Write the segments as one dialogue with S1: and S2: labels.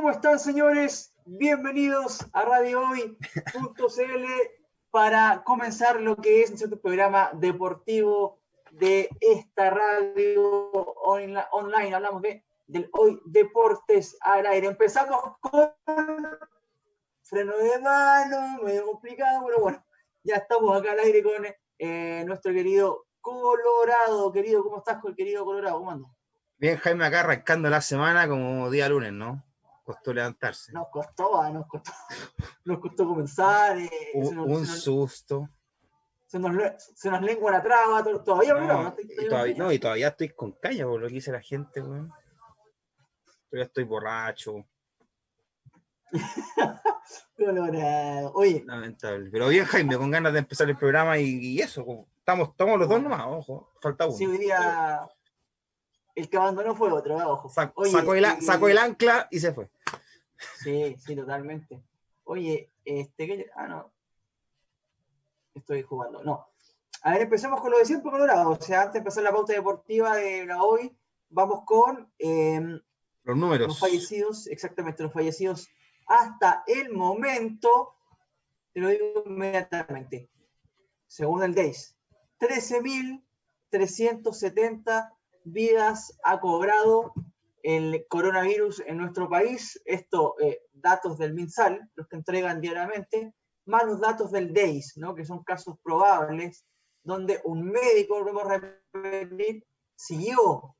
S1: ¿Cómo están, señores? Bienvenidos a Radio Hoy.cl para comenzar lo que es nuestro programa deportivo de esta radio online. Hablamos de, Hoy Deportes al aire. Empezamos con freno de mano, medio complicado, pero bueno, ya estamos acá al aire con eh, nuestro querido Colorado. Querido, ¿cómo estás con el querido Colorado? ¿Cómo andas?
S2: Bien, Jaime, acá arrancando la semana como día lunes, ¿no? Costó levantarse.
S1: Nos costó, ah, nos costó, nos costó comenzar. Eh,
S2: un, susto.
S1: Se nos, se nos lengua la traba, todavía no,
S2: no, y todavía, no, y todavía estoy con caña por lo que dice la gente, weón. Todavía estoy borracho.
S1: Oye.
S2: Lamentable. Pero bien, Jaime, con ganas de empezar el programa y, eso. Estamos, estamos los dos nomás, ojo. Falta uno.
S1: Sí, hoy día el que abandonó fue otro, ¿eh? ojo.
S2: sacó, el, sacó, el, ancla y se fue.
S1: Sí, sí, totalmente. Oye, este, ah, no. Estoy jugando, no. A ver, empecemos con lo de siempre Colorado. O sea, antes de empezar la pauta deportiva de la hoy, vamos con
S2: em, los números.
S1: Los fallecidos, exactamente, los fallecidos hasta el momento, te lo digo inmediatamente, según el DAIS, 13.370 vidas ha cobrado el coronavirus en nuestro país. Esto, eh, datos del MinSal, los que entregan diariamente, más los datos del DEIS, ¿no? que son casos probables, donde un médico, volvemos a repetir, siguió,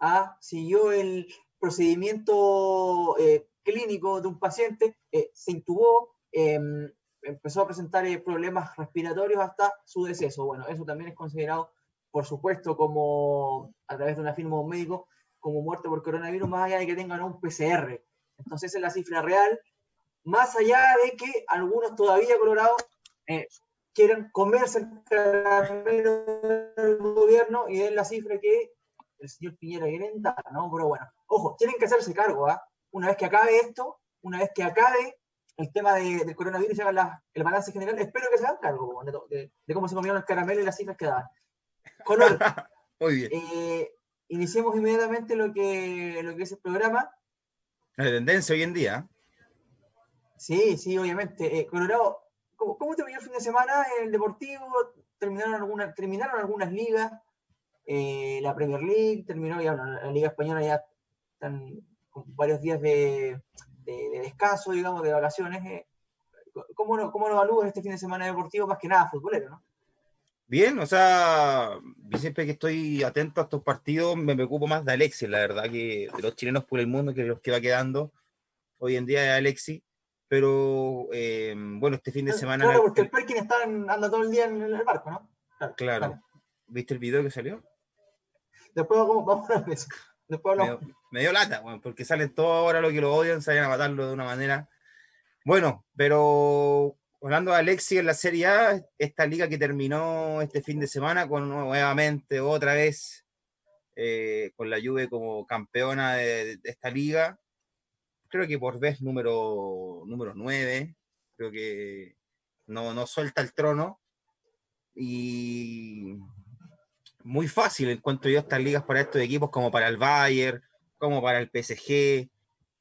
S1: ah, siguió el procedimiento eh, clínico de un paciente, eh, se intubó, em, empezó a presentar problemas respiratorios hasta su deceso. Bueno, eso también es considerado por supuesto, como a través de una firma de un médico, como muerte por coronavirus, más allá de que tengan un PCR. Entonces, esa es la cifra real, más allá de que algunos todavía colorados eh, quieran comerse el caramelo del gobierno y den la cifra que el señor Piñera quiere dar, ¿no? Pero bueno, ojo, tienen que hacerse cargo, ¿ah? Una vez que acabe esto, una vez que acabe el tema del coronavirus y hagan el balance general, espero que se hagan cargo de, de, cómo se comieron el caramelo y las cifras que daban. Color.
S2: Muy bien.
S1: Eh, iniciemos inmediatamente lo que, lo que es el programa.
S2: La tendencia hoy en día.
S1: Sí, sí, obviamente. Eh, Colorado, ¿cómo, ¿cómo, te el fin de semana en el Deportivo? ¿Terminaron, alguna, terminaron algunas ligas? Eh, la Premier League terminó, ya la Liga Española ya están con varios días de, de, descanso, digamos, de vacaciones. ¿Cómo, lo, ¿Cómo lo evalúas este fin de semana deportivo? Más que nada futbolero, ¿no?
S2: Bien, o sea, siempre que estoy atento a estos partidos me preocupo más de Alexis, la verdad, que de los chilenos por el mundo, que los que va quedando hoy en día es Alexis. Pero eh, bueno, este fin de semana.
S1: Claro, porque el Perkin está anda todo el día en el barco, ¿no?
S2: Claro. ¿Viste el video que salió?
S1: Después vamos, a ver Después
S2: Me, dio lata, bueno, porque salen todos ahora los que lo odian, salen a matarlo de una manera. Bueno, pero hablando de Alexi en la Serie A, esta liga que terminó este fin de semana con nuevamente otra vez eh, con la Juve como campeona de, esta liga. Creo que por vez número, número 9, creo que no, no suelta el trono. Y muy fácil encuentro yo estas ligas para estos equipos como para el Bayern, como para el PSG,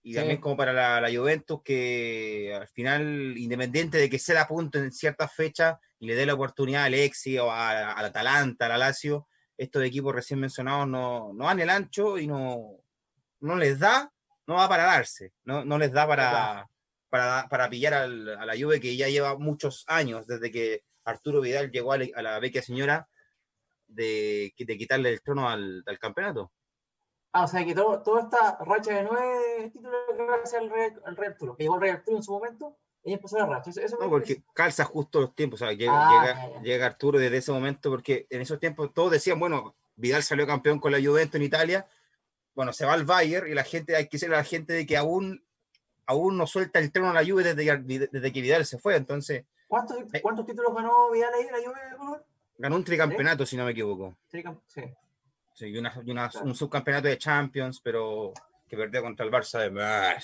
S2: y también como para la, Juventus, que al final, independiente de que se da punto en ciertas fechas y le dé la oportunidad al Exi o al Atalanta, al Lazio, estos equipos recién mencionados no, no dan el ancho y no, no les da, no va para darse, no, no les da para, para, para, pillar a la Juve que ya lleva muchos años desde que Arturo Vidal llegó a la, vecchia señora de, de quitarle el trono al, al campeonato.
S1: Ah, o sea que todo, toda esta racha de nueve títulos gracias al Rey, al Rey Arturo, que llegó el Rey Arturo en su momento, y empezó la racha. Eso,
S2: no, porque calza justo los tiempos, o sea, llega, llega, Arturo desde ese momento, porque en esos tiempos todos decían, bueno, Vidal salió campeón con la Juventus en Italia, bueno, se va al Bayern y la gente, hay que ser la gente de que aún, aún no suelta el trono a la Juve desde, desde que Vidal se fue, entonces...
S1: ¿Cuántos, eh, ¿cuántos títulos ganó Vidal ahí en la Juve?
S2: Ganó un tricampeonato, si no me equivoco.
S1: sí.
S2: Sí, y, una, un subcampeonato de Champions, pero que perdió contra el Barça de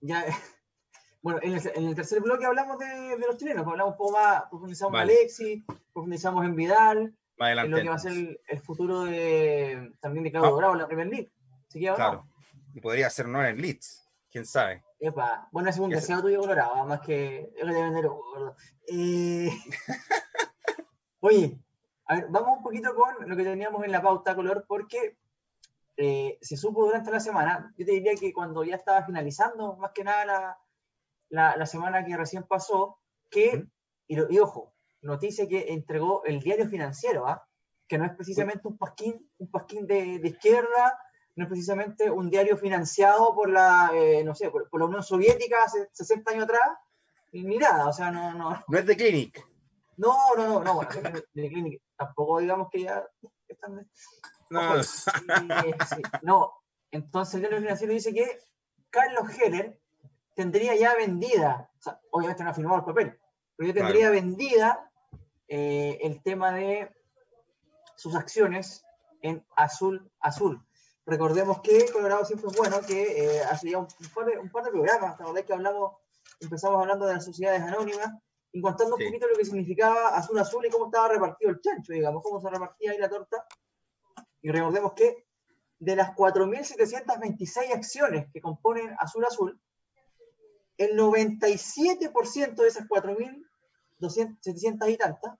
S1: Ya, bueno, en el, tercer bloque hablamos de, los chilenos, hablamos un poco más, profundizamos en Alexis, profundizamos en Vidal, en lo que va a ser el, futuro de, también de Claudio ah. Bravo en la Premier League. Así que
S2: Claro. Y podría ser no en Leeds, quién sabe.
S1: Epa, bueno, es un deseo tuyo colorado, más que es de vender eh... Oye, a ver, vamos un poquito con lo que teníamos en la pauta color, porque eh, se supo durante la semana, yo te diría que cuando ya estaba finalizando, más que nada la, la, semana que recién pasó, que, y, ojo, noticia que entregó el diario financiero, ¿ah? que no es precisamente un pasquín, un pasquín de, de, izquierda, no es precisamente un diario financiado por la, eh, no sé, por, la Unión Soviética hace 60 años atrás, ni nada, o sea, no... No,
S2: no es de Clinic.
S1: No, no, no, no, bueno, de Clinic tampoco digamos que ya están... No. no, entonces el diario financiero dice que Carlos Heller tendría ya vendida, obviamente no ha firmado el papel, pero ya tendría vendida eh, el tema de sus acciones en azul azul. Recordemos que Colorado siempre es bueno, que eh, hace ya un, par de, un, par de, programas, la verdad que hablamos, empezamos hablando de las sociedades anónimas, y contando un poquito lo que significaba azul azul y cómo estaba repartido el chancho, digamos, cómo se repartía ahí la torta. Y recordemos que de las 4.726 acciones que componen Azul Azul, el 97% de esas 4.700 y tantas,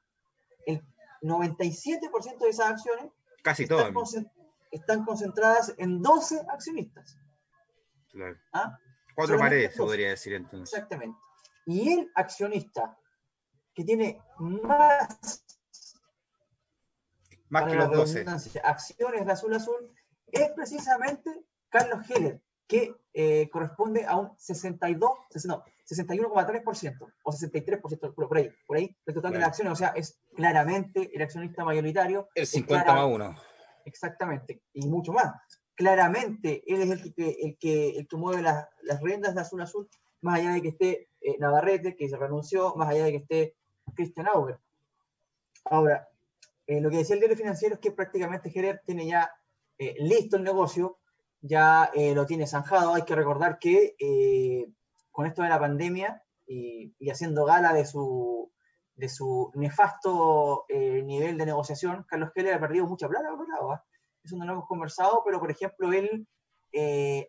S1: el 97% de esas acciones
S2: Casi
S1: están, están, concentradas en 12 accionistas.
S2: Claro. ¿Ah? Cuatro paredes, se podría decir entonces.
S1: Exactamente. Y el accionista que tiene más
S2: más que los 12.
S1: Acciones de azul azul, es precisamente Carlos Heller, que eh, corresponde a un 62, no, 61,3% o 63% por, ahí, por ahí, el total de las acciones, o sea, es claramente el accionista mayoritario.
S2: El 50 más 1.
S1: Exactamente, y mucho más. Claramente, él es el que, el que, el que mueve las, las riendas de Azul Azul, más allá de que esté eh, Navarrete, que se renunció, más allá de que esté Christian Auger. Ahora, eh, lo que decía el diario financiero es que prácticamente Gerer tiene ya eh, listo el negocio, ya eh, lo tiene zanjado. Hay que recordar que con esto de la pandemia y, haciendo gala de su, de su nefasto nivel de negociación, Carlos Keller ha perdido mucha plata, ¿verdad? Eso no lo hemos conversado, pero por ejemplo, él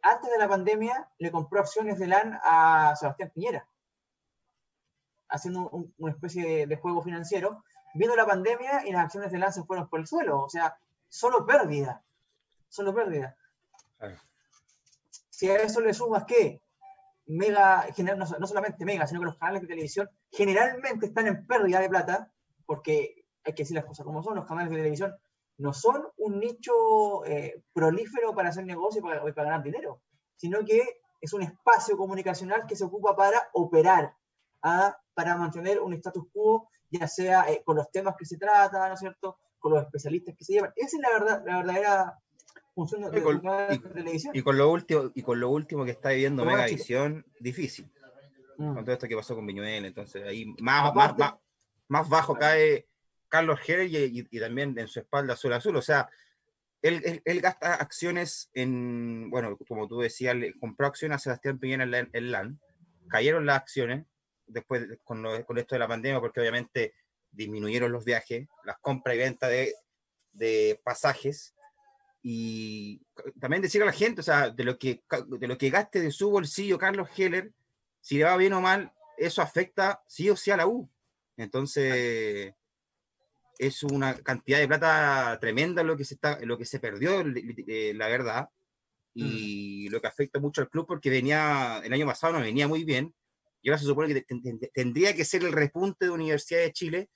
S1: antes de la pandemia le compró acciones de LAN a Sebastián Piñera, haciendo una especie de juego financiero Viendo la pandemia y las acciones de Lance fueron por el suelo. O sea, solo pérdida. Solo pérdida. Si a eso le sumas que Mega, no, solamente Mega, sino que los canales de televisión generalmente están en pérdida de plata, porque hay que decir las cosas como son, los canales de televisión no son un nicho eh, prolífero para hacer negocio y para, para, ganar dinero, sino que es un espacio comunicacional que se ocupa para operar, ¿ah? Para mantener un status quo ya sea eh, con los temas que se trata, ¿no es cierto? Con los especialistas que se llevan. Esa es la, verdad, la verdadera función de, la televisión.
S2: Y con, lo último, y con lo último que está viviendo Megavisión, difícil. Mm. Con todo esto que pasó con Viñuel, entonces ahí más, más, más, más, bajo cae Carlos Jerez y, también en su espalda Azul Azul. O sea, él, él, gasta acciones en, bueno, como tú decías, compró acciones a Sebastián Piñera en, en LAN, cayeron las acciones, después con, con, esto de la pandemia, porque obviamente disminuyeron los viajes, las compras y ventas de, de, pasajes. Y también decir a la gente, o sea, de lo, que, de lo que gaste de su bolsillo Carlos Heller, si le va bien o mal, eso afecta sí o sí a la U. Entonces, es una cantidad de plata tremenda lo que se, está, lo que se perdió, la verdad, y mm. lo que afecta mucho al club porque venía, el año pasado no venía muy bien, y ahora se supone que tendría que ser el repunte de Universidad de Chile,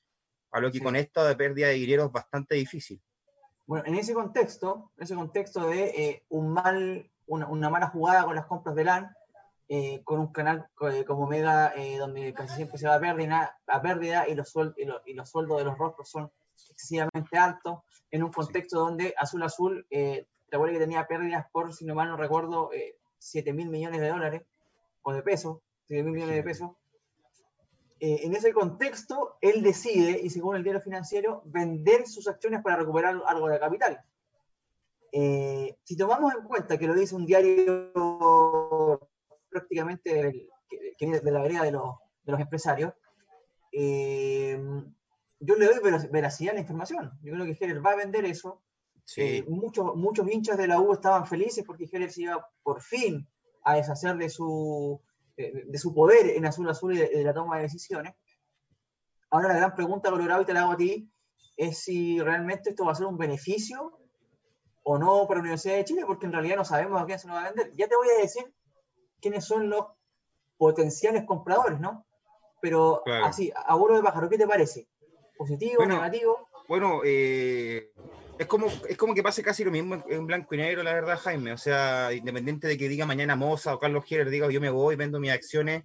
S2: a lo que con esto de pérdida de dinero es bastante difícil.
S1: Bueno, en ese contexto, en ese contexto de eh, un mal, una, mala jugada con las compras de LAN, eh, con un canal eh, como Mega, donde casi siempre se va a pérdida, a pérdida y, los sueldos, y, los sueldos de los rostros son excesivamente altos, en un contexto donde Azul Azul, te acuerdas que tenía pérdidas por, si no mal no recuerdo, 7 mil millones de dólares o de pesos, mil millones de pesos. Eh, en ese contexto, él decide, y según el diario financiero, vender sus acciones para recuperar algo de capital. Eh, si tomamos en cuenta que lo dice un diario prácticamente que, viene de la vereda de los, de los empresarios, eh, yo le doy veracidad a la información. Yo creo que Heller va a vender eso. Eh, muchos, muchos hinchas de la U estaban felices porque Heller se iba por fin a deshacer de su, de, su poder en Azul Azul y de, la toma de decisiones. Ahora la gran pregunta, Colorado, y te la hago a ti, es si realmente esto va a ser un beneficio o no para la Universidad de Chile, porque en realidad no sabemos a quién se nos va a vender. Ya te voy a decir quiénes son los potenciales compradores, ¿no? Pero así, a vuelo de pájaro, ¿qué te parece? ¿Positivo, negativo?
S2: Bueno, eh, es, como, es como que pase casi lo mismo en, blanco y negro, la verdad, Jaime. O sea, independiente de que diga mañana Moza o Carlos Heller, diga yo me voy, vendo mis acciones,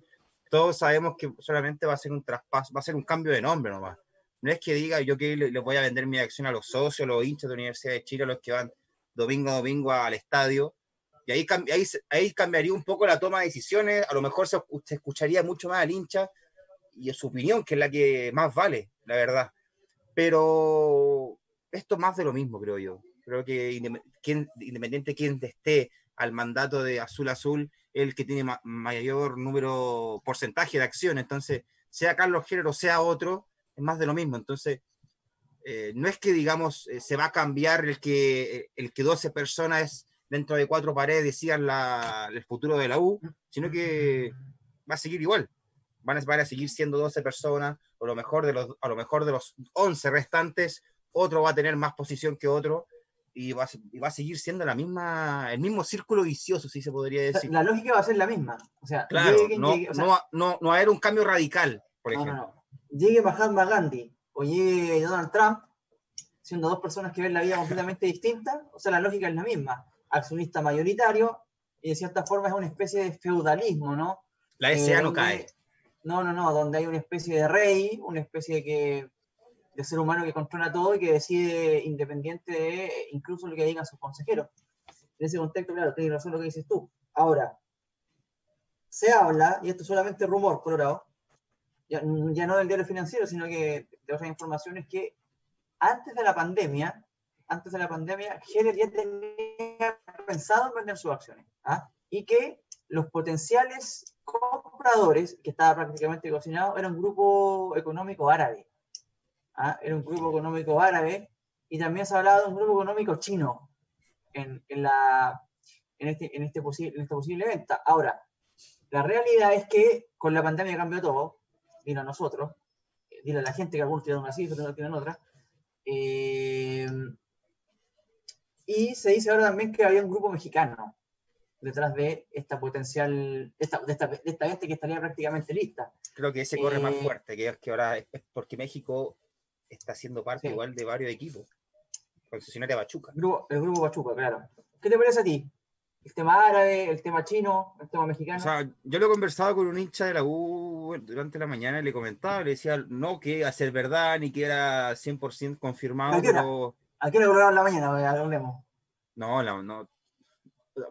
S2: todos sabemos que solamente va a ser un traspaso, va a ser un cambio de nombre nomás. No es que diga yo que le, voy a vender mi acción a los socios, los hinchas de la Universidad de Chile, los que van domingo a domingo al estadio. Y ahí, ahí, ahí cambiaría un poco la toma de decisiones, a lo mejor se, escucharía mucho más al hincha y su opinión, que es la que más vale, la verdad. Pero esto más de lo mismo, creo yo. Creo que independiente de quién esté al mandato de Azul Azul, el que tiene mayor número, porcentaje de acciones. Entonces, sea Carlos Género, sea otro, es más de lo mismo. Entonces, eh, no es que, digamos, eh, se va a cambiar el que, el que 12 personas dentro de cuatro paredes decían el futuro de la U, sino que va a seguir igual. Van a, seguir siendo 12 personas, o lo mejor de los, a lo mejor de los 11 restantes, otro va a tener más posición que otro, y va, a seguir siendo la misma, el mismo círculo vicioso, si se podría decir.
S1: La lógica va a ser la misma. O sea,
S2: claro, no, no, va a haber un cambio radical, por ejemplo.
S1: Llegue Mahatma Gandhi o llegue Donald Trump, siendo dos personas que ven la vida completamente distinta, o sea, la lógica es la misma. Accionista mayoritario, y de cierta forma es una especie de feudalismo, ¿no?
S2: La SA no cae.
S1: No, no, no, donde hay una especie de rey, una especie de, que, de ser humano que controla todo y que decide independiente de incluso lo que digan sus consejeros. En ese contexto, claro, tienes razón lo que dices tú. Ahora, se habla, y esto es solamente rumor, Colorado, ya, ya no del diario financiero, sino que de otras informaciones que antes de la pandemia, antes de la pandemia, Heller ya tenía pensado en vender sus acciones. ¿ah? Y que los potenciales compradores, que estaba prácticamente cocinado, era un grupo económico árabe. ¿Ah? Era un grupo económico árabe y también se ha hablado de un grupo económico chino en, en la, en, este, en, este posible, en esta posible venta. Ahora, la realidad es que con la pandemia cambió todo, vino a nosotros, dile a la gente que algunos tienen una cifra, otros tienen otra. Eh, y se dice ahora también que había un grupo mexicano detrás de esta potencial, de esta, de esta, gente que estaría prácticamente lista.
S2: Creo que ese corre más eh, fuerte, que, que ahora es porque México está siendo parte igual de varios equipos. Concesionaria Pachuca.
S1: El grupo, el grupo Pachuca, claro. ¿Qué te parece a ti? el tema árabe, el tema chino, el tema mexicano. O sea,
S2: yo lo he conversado con un hincha de la U durante la mañana y le comentaba, le decía, no que a ser verdad ni que era 100% confirmado,
S1: ¿A qué
S2: pero...
S1: ¿A qué hora la mañana? Hablemos.
S2: No, no, no.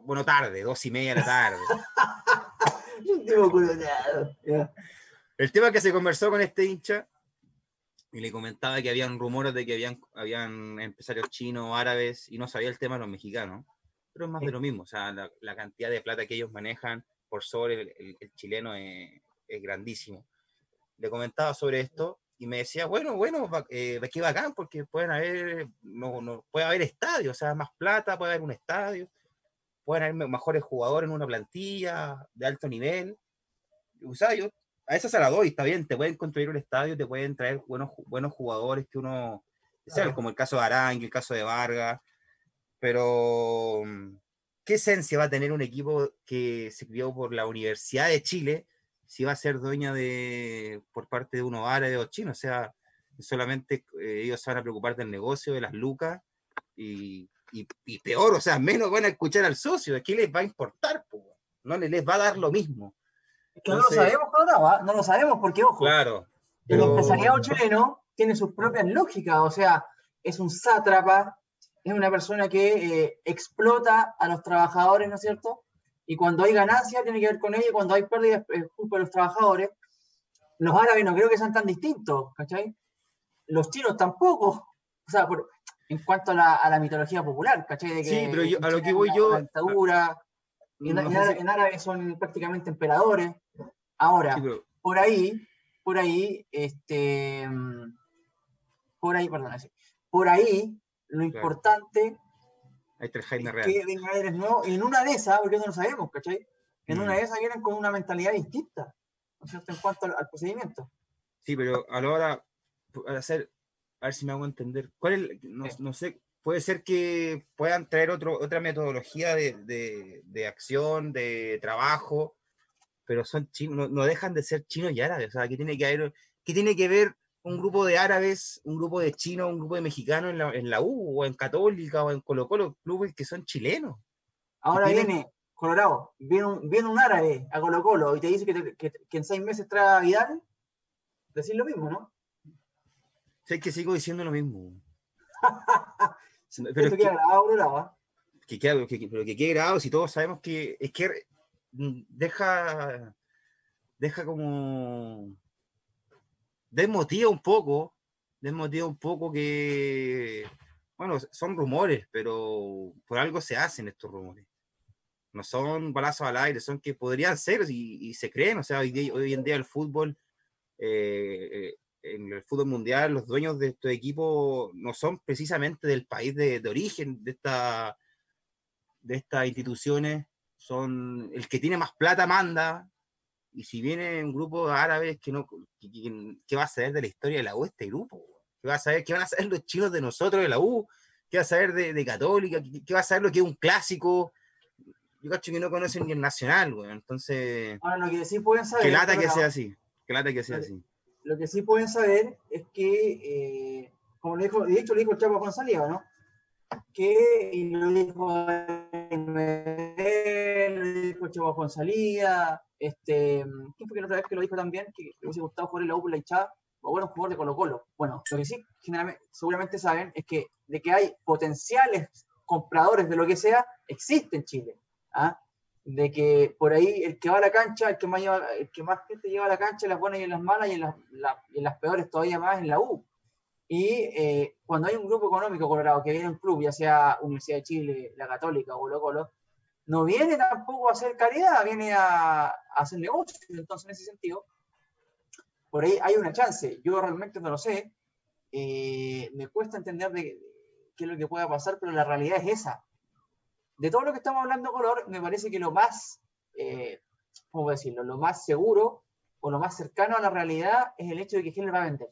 S2: Bueno, tarde, dos y media de la tarde. el tema que se conversó con este hincha y le comentaba que habían rumores de que habían, habían empresarios chinos, árabes, y no sabía el tema de los mexicanos pero es más de lo mismo, o sea, la, cantidad de plata que ellos manejan por sobre el, chileno es, grandísimo. Le comentaba sobre esto y me decía, bueno, bueno, eh, qué bacán, porque pueden haber, no, no, puede haber estadios, o sea, más plata, puede haber un estadio, pueden haber mejores jugadores en una plantilla de alto nivel. O sea, yo a esa se la doy, está bien, te pueden construir un estadio, te pueden traer buenos, buenos jugadores que uno, sea, como el caso de Arangui, el caso de Vargas, pero, mm, ¿qué esencia va a tener un equipo que se crió por la Universidad de Chile si va a ser dueña de, por parte de unos árabes o chinos? O sea, solamente eh, ellos se van a preocupar del negocio, de las lucas, y, y, peor, o sea, menos van a escuchar al socio. ¿Qué les va a importar? No les va a dar lo mismo.
S1: Que no lo sabemos, no, no lo sabemos porque, ojo,
S2: claro,
S1: el empresariado chileno tiene sus propias lógicas, o sea, es un sátrapa, es una persona que eh, explota a los trabajadores, ¿no es cierto? Y cuando hay ganancia tiene que ver con ello, y cuando hay pérdidas es culpa de los trabajadores. Los árabes no creo que sean tan distintos, ¿cachai? Los chinos tampoco. O sea, en cuanto a la, mitología popular, ¿cachai?
S2: sí, pero yo, a lo que voy yo...
S1: dictadura, en, árabe son prácticamente emperadores. Ahora, por ahí, por ahí, este, por ahí, perdón, por ahí lo importante
S2: está el Jaime Real.
S1: Que vengan aires nuevos. En una de esas, porque no lo sabemos, ¿cachai? En una
S2: Mm.
S1: de esas vienen con una mentalidad distinta, ¿no es cierto? En cuanto al, al procedimiento.
S2: Sí, pero a la hora, para hacer, a ver si me hago entender, ¿cuál es, el- no,
S1: Sí.
S2: no sé, puede ser que puedan traer otro, otra metodología de, de- de acción, de trabajo, pero son chinos, no, no dejan de ser chinos y árabes, o sea, ¿qué tiene que haber, qué tiene que ver un grupo de árabes, un grupo de chinos, un grupo de mexicanos en la, en la U, o en Católica, o en Colo Colo, clubes que son chilenos?
S1: Ahora
S2: tienen-
S1: viene Colorado, viene un, viene un árabe a Colo Colo y te dice que, te- que- que en seis meses trae a Vidal, decir lo mismo, ¿no?
S2: Sé que sigo diciendo lo mismo. Pero es que-
S1: grabado,
S2: queda, que- que- pero que quede grabado si todos sabemos que es que mm, deja deja como desmotiva un poco desmotiva un poco que bueno son rumores pero por algo se hacen estos rumores. No son balazos al aire son que podrían ser y, y se creen o sea hoy, día- hoy en día el fútbol eh, eh, en el fútbol mundial los dueños de estos equipos no son precisamente del país de, de origen de esta de estas instituciones son el que tiene más plata manda y si viene un grupo de árabes que no ¿qué va a saber de la historia de la U este grupo qué va a saber qué van a saber los chinos de nosotros de la U qué va a saber de, de católica ¿Qué, qué va a saber lo que es un clásico yo cacho que no conocen ni el nacional güey. entonces
S1: Ahora, sí pueden saber.
S2: que lata que sea así que lata que sea así
S1: Lo que sí pueden saber es que, eh, como lo dijo, de hecho lo dijo el Chapo González, ¿no? Que, lo dijo lo dijo el Chapo González, este, ¿quién fue que la otra vez que lo dijo también? Que le hubiese gustado jugar en la U por la hinchada, o bueno, un jugador de Colo Colo. Bueno, lo que sí generalmente, seguramente saben es que de que hay potenciales compradores de lo que sea, existe en Chile. ¿ah? De que por ahí el que va a la cancha, el que más, lleva, el que más gente lleva a la cancha, las buenas y las malas, y en las, peores todavía más en la U. Y eh, cuando hay un grupo económico colorado que viene a un club, ya sea Universidad de Chile, la Católica o Colo Colo, no viene tampoco a hacer caridad, viene a, a hacer negocio. Entonces, en ese sentido, por ahí hay una chance. Yo realmente no lo sé. eh, me cuesta entender de, de qué es lo que pueda pasar, pero la realidad es esa de todo lo que estamos hablando, Color, me parece que lo más, eh, ¿cómo decirlo? Lo más seguro o lo más cercano a la realidad es el hecho de que Heller va a vender.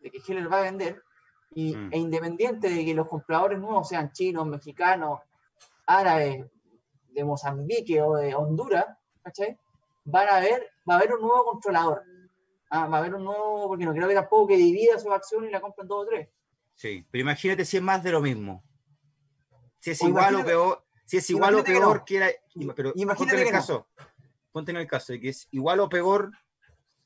S1: De que Heller va a vender. Y,
S2: Mm.
S1: E independiente de que los compradores nuevos sean chinos, mexicanos, árabes, de Mozambique o de Honduras, ¿cachai? Van a haber, va a haber un nuevo controlador. Ah, va a haber un nuevo, porque no creo que tampoco que divida su acción y la compren dos o tres.
S2: sí pero imagínate si es más de lo mismo si es
S1: O
S2: igual o peor si es igual o
S1: imagínate que
S2: peor
S1: no.
S2: que la pero
S1: imagínate
S2: ponte en el
S1: no.
S2: caso ponte en el caso de que es igual o peor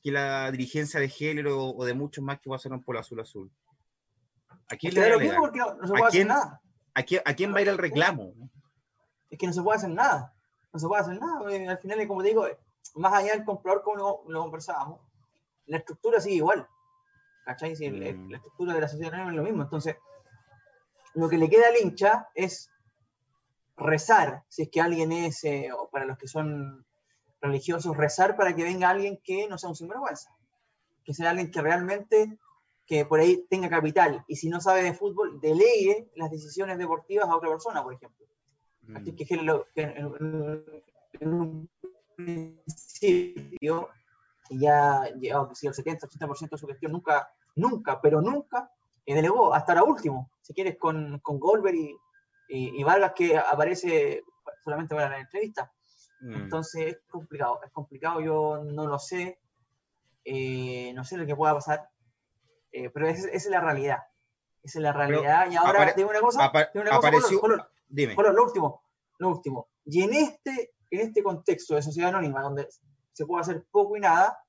S2: que la dirigencia de género o de muchos más que pasaron por azul azul ¿A quién le va a
S1: lo mismo
S2: alegar?
S1: porque no, no se
S2: ¿A
S1: puede hacer
S2: quién?
S1: nada.
S2: ¿A quién, a quién va a ir el reclamo?
S1: es que no se puede hacer nada. No se puede hacer nada. Al final, como te digo, más allá del comprador, como lo, lo conversábamos, la estructura sigue igual. ¿Cachai? Si
S2: Mm.
S1: La estructura de la sociedad no es lo mismo. Entonces, lo que le queda al hincha es rezar, si es que alguien es, eh, o para los que son religiosos, rezar para que venga alguien que no sea un sinvergüenza. Que sea alguien que realmente, que por ahí tenga capital. Y si no sabe de fútbol, delegue las decisiones deportivas a otra persona, por ejemplo. Así
S2: Mm.
S1: que, que en, un principio ya llevaba que si el 70-80% de su gestión nunca, nunca, pero nunca eh, delegó, hasta la último, si quieres, con, con Goldberg y, y, y Vargas que aparece solamente para la entrevista.
S2: Mm.
S1: Entonces es complicado, es complicado, yo no lo sé, eh, no sé lo que pueda pasar, eh, pero esa, es la realidad. Esa es la realidad. y ahora, digo una cosa, digo una cosa,
S2: apareció.
S1: Color, Color,
S2: Dime.
S1: Bueno, lo último, lo último. Y en este, en este contexto de sociedad anónima, donde se puede hacer poco y nada,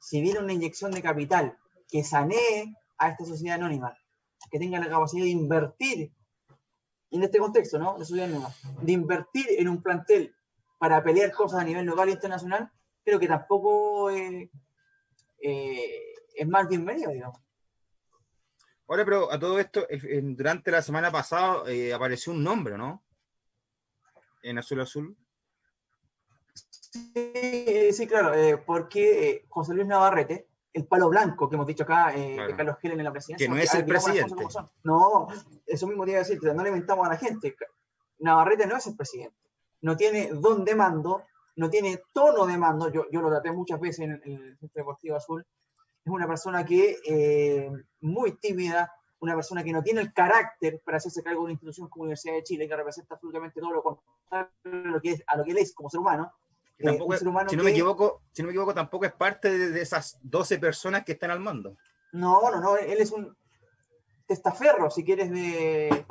S1: si viene una inyección de capital que sanee a esta sociedad anónima, que tenga la capacidad de invertir en este contexto, ¿no? De sociedad anónima, de invertir en un plantel para pelear cosas a nivel local e internacional, creo que tampoco eh, eh, es más bienvenido, digamos.
S2: Ahora, pero a todo esto, en- durante la semana pasada eh, apareció un nombre, ¿no? En Azul Azul.
S1: Sí, sí, claro, eh, porque eh, José Luis Navarrete, el palo blanco que hemos dicho acá eh, de Carlos Helen en la presidencia.
S2: Que no es el presidente.
S1: No, eso mismo iba a decir, no le inventamos a la gente. Navarrete no es el presidente. No tiene don de mando, no tiene tono de mando. Yo, yo lo traté muchas veces en, el Centro Deportivo Azul. Es una persona que eh, muy tímida, una persona que no tiene el carácter para hacerse cargo de una institución como la Universidad de Chile, que representa absolutamente todo lo contrario a lo que, es, a lo que él es como ser humano.
S2: Eh, si, no me equivoco, si no me equivoco, tampoco es parte de, esas 12 personas que están al mando.
S1: No, no, no, él es un testaferro, si quieres, de,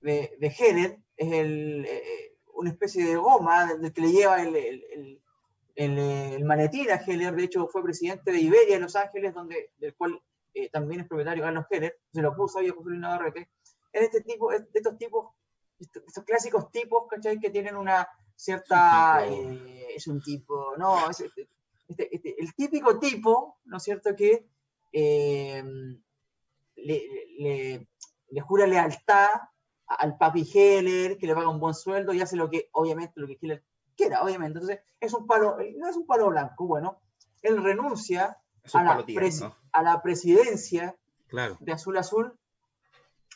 S1: de, de Heller, es el, eh, una especie de goma del que le lleva el, el, el, manetín a Heller, de hecho fue presidente de Iberia en Los Ángeles, donde, del cual eh, también es propietario Carlos Heller, se lo puso ahí a José Luis Navarrete, es este tipo, de estos tipos, estos clásicos tipos, ¿cachai? Que tienen una cierta es un tipo, no, es este, este, este, el típico tipo, ¿no es cierto?, que eh, le, jura lealtad al papi Heller, que le paga un buen sueldo y hace lo que, obviamente, lo que Heller quiera, obviamente. Entonces, es un palo, no es un palo blanco, bueno, él renuncia a la, a la, presidencia de Azul Azul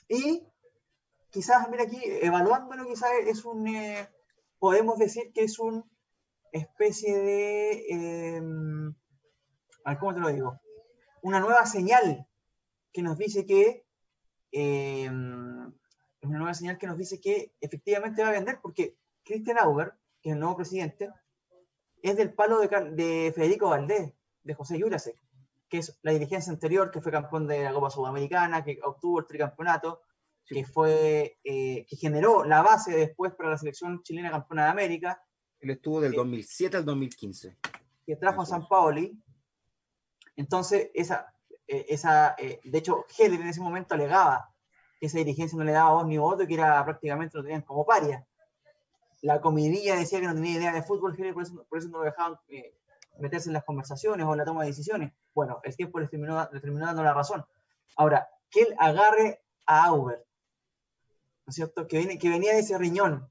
S1: y quizás, mira aquí, evaluándolo, quizás es un, eh, podemos decir que es un especie de, em, ¿cómo te lo digo? Una nueva señal que nos dice que, em, una nueva señal que nos dice que efectivamente va a vender, porque Christian Auber, que es el nuevo presidente, es del palo de, Federico Valdés, de José Yurasek, que es la dirigencia anterior, que fue campeón de la Copa Sudamericana, que obtuvo el tricampeonato, que fue, eh, que generó la base después para la selección chilena campeona de América,
S2: él estuvo del 2007 al 2015.
S1: Que trajo a San Paoli. Entonces, esa, eh, esa eh, de hecho, Heller en ese momento alegaba que esa dirigencia no le daba voz ni voto y que era prácticamente lo tenían como paria. La comidilla decía que no tenía idea de fútbol, Heller, por eso, por eso no lo dejaban eh, meterse en las conversaciones o en la toma de decisiones. Bueno, el tiempo le terminó, terminó dando la razón. Ahora, que él agarre a Auber, ¿no es cierto? Que, viene, que venía de ese riñón,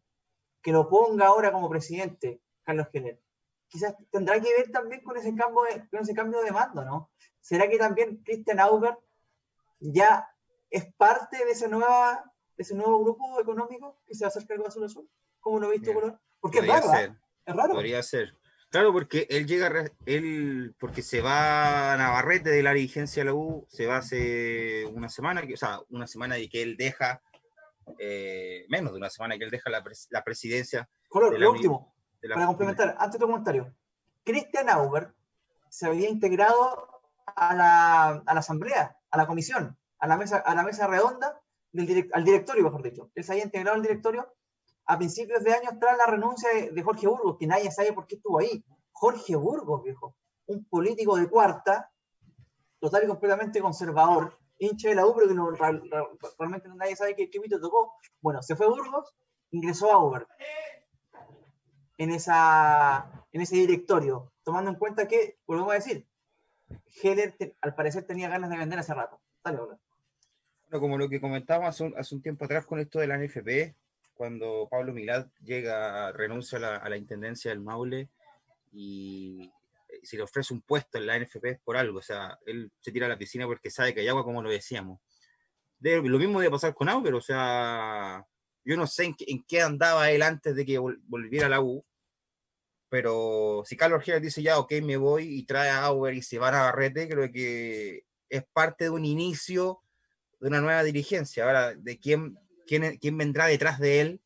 S1: que lo ponga ahora como presidente, Carlos Heller. Quizás tendrá que ver también con ese cambio de, con ese cambio de mando, ¿no? ¿Será que también Christian Auber ya es parte de ese, nueva, de ese nuevo grupo económico que se va a hacer cargo de Azul Azul? ¿Cómo lo viste, Color? Porque es raro, ¿eh? es raro.
S2: Podría ser. Claro, porque él llega, él, porque se va a Navarrete de la dirigencia de la U, se va hace una semana, o sea, una semana y que él deja eh, menos de una semana que él deja la, presidencia.
S1: lo último, para complementar, antes de tu comentario, Christian Auber se había integrado a la, a la, asamblea, a la comisión, a la mesa, a la mesa redonda, del al directorio, mejor dicho. Él se había integrado al directorio a principios de años tras la renuncia de, Jorge Burgos, que nadie sabe por qué estuvo ahí. Jorge Burgos, viejo, un político de cuarta, total y completamente conservador, hincha de la U, pero que realmente nadie sabe qué, qué tocó. Bueno, se fue a Burgos, ingresó a Uber en, esa, en ese directorio, tomando en cuenta que, volvemos a decir, Heller al parecer tenía ganas de vender hace rato. Dale, Bueno,
S2: como lo que comentábamos hace un, hace un, tiempo atrás con esto de la NFP, cuando Pablo Milad llega, renuncia a la, a la intendencia del Maule y si le ofrece un puesto en la NFP es por algo, o sea, él se tira a la piscina porque sabe que hay agua, como lo decíamos. lo mismo debe pasar con Auber, o sea, yo no sé en, qué andaba él antes de que volviera a la U, pero si Carlos Gil dice ya, ok, me voy y trae a Auber y se va a Navarrete, creo que es parte de un inicio de una nueva dirigencia. Ahora, de quién, quién, quién vendrá detrás de él,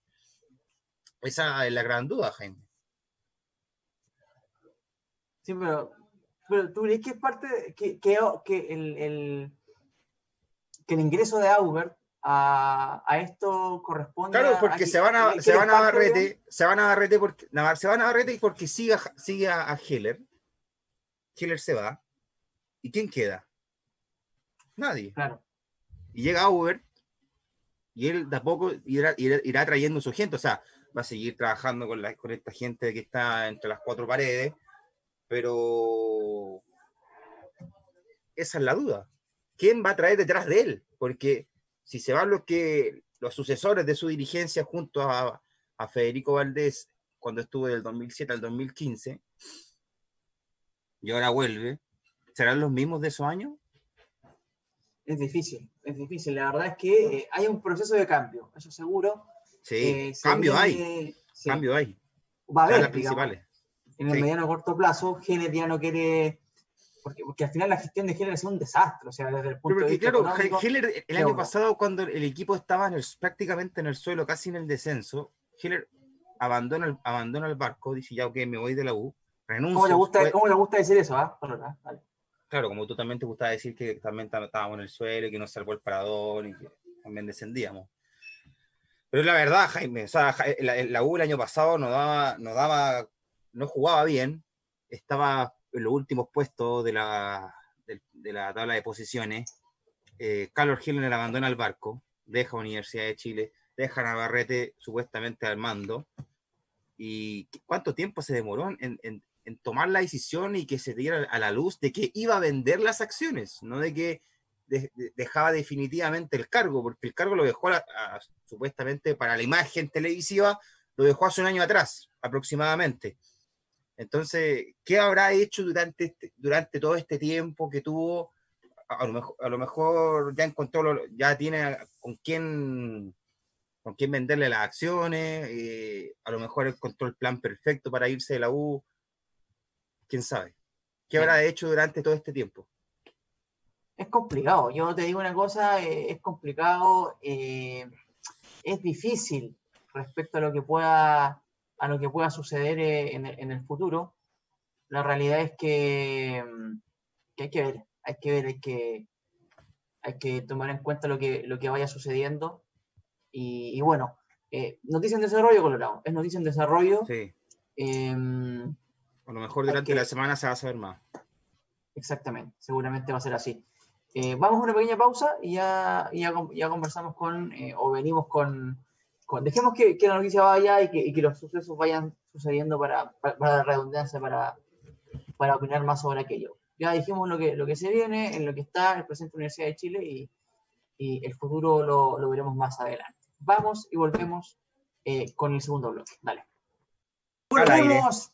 S2: esa es la gran duda, Jaime.
S1: Sí, pero, pero tú crees que es parte, que, que, que el, el, que el ingreso de Aubert a, a, esto corresponde
S2: claro porque se van a se van a Barrete se van a Barrete porque se van a Barrete porque sigue, sigue a, Heller. Heller se va. Y quién queda nadie.
S1: Claro.
S2: Y llega Auber y él tampoco irá, irá, irá, trayendo su gente. O sea va a seguir trabajando con, la, con esta gente que está entre las cuatro paredes pero esa es la duda. ¿Quién va a traer detrás de él? Porque si se van los que los sucesores de su dirigencia junto a, Federico Valdés cuando estuvo del 2007 al 2015 y ahora vuelve, ¿Serán los mismos de esos años?
S1: Es difícil, es difícil. La verdad es que eh, hay un proceso de cambio, eso seguro.
S2: Sí, eh, cambio hay. Cambio hay.
S1: Va a haber, las principales. En el mediano corto plazo, Genet ya no quiere porque, porque, al final la gestión de Heller es un desastre, o sea, desde el punto de vista
S2: claro, Heller el año pasado cuando el equipo estaba prácticamente en el suelo, casi en el descenso, Heller abandona el, abandona el barco, dice ya, ok, me voy de la U, renuncio.
S1: ¿Cómo le gusta, ¿cómo le gusta decir eso? Ah?
S2: Claro, como tú también te gustaba decir que también estábamos en el suelo y que nos salvó el parador y que también descendíamos. Pero la verdad, Jaime, o sea, la, U el año pasado no daba, no daba, no jugaba bien, estaba en los últimos puestos de la, de, la tabla de posiciones. Eh, Carlos Hiller abandona el barco, deja Universidad de Chile, deja Navarrete supuestamente al mando. ¿Y cuánto tiempo se demoró en, en, tomar la decisión y que se diera a la luz de que iba a vender las acciones, no de que dejaba definitivamente el cargo, porque el cargo lo dejó supuestamente para la imagen televisiva, lo dejó hace un año atrás aproximadamente. Entonces, ¿qué habrá hecho durante, este, durante todo este tiempo que tuvo? A lo mejor, a lo mejor ya encontró, ya tiene con quién, con quién venderle las acciones, eh, a lo mejor encontró el plan perfecto para irse de la U, quién sabe. ¿Qué habrá hecho durante todo este tiempo?
S1: Es complicado, yo te digo una cosa, eh, es complicado, eh, es difícil respecto a lo que pueda a lo que pueda suceder eh, en el, futuro. La realidad es que, mm, que, hay que ver, hay que ver, hay que, hay que tomar en cuenta lo que, lo que vaya sucediendo. Y, bueno, eh, noticia en desarrollo, Colorado. Es noticia en desarrollo.
S2: Sí. Em, a lo mejor durante la semana se va a saber más.
S1: Exactamente, seguramente va a ser así. Eh, vamos a una pequeña pausa y ya, ya, ya conversamos con, o venimos con, dejemos que, la noticia vaya y que, los sucesos vayan sucediendo para, la redundancia, para, para opinar más sobre aquello. Ya dijimos lo que, lo que se viene, en lo que está el presente Universidad de Chile y, el futuro lo, veremos más adelante. Vamos y volvemos eh, con el segundo bloque. Dale. Volvemos,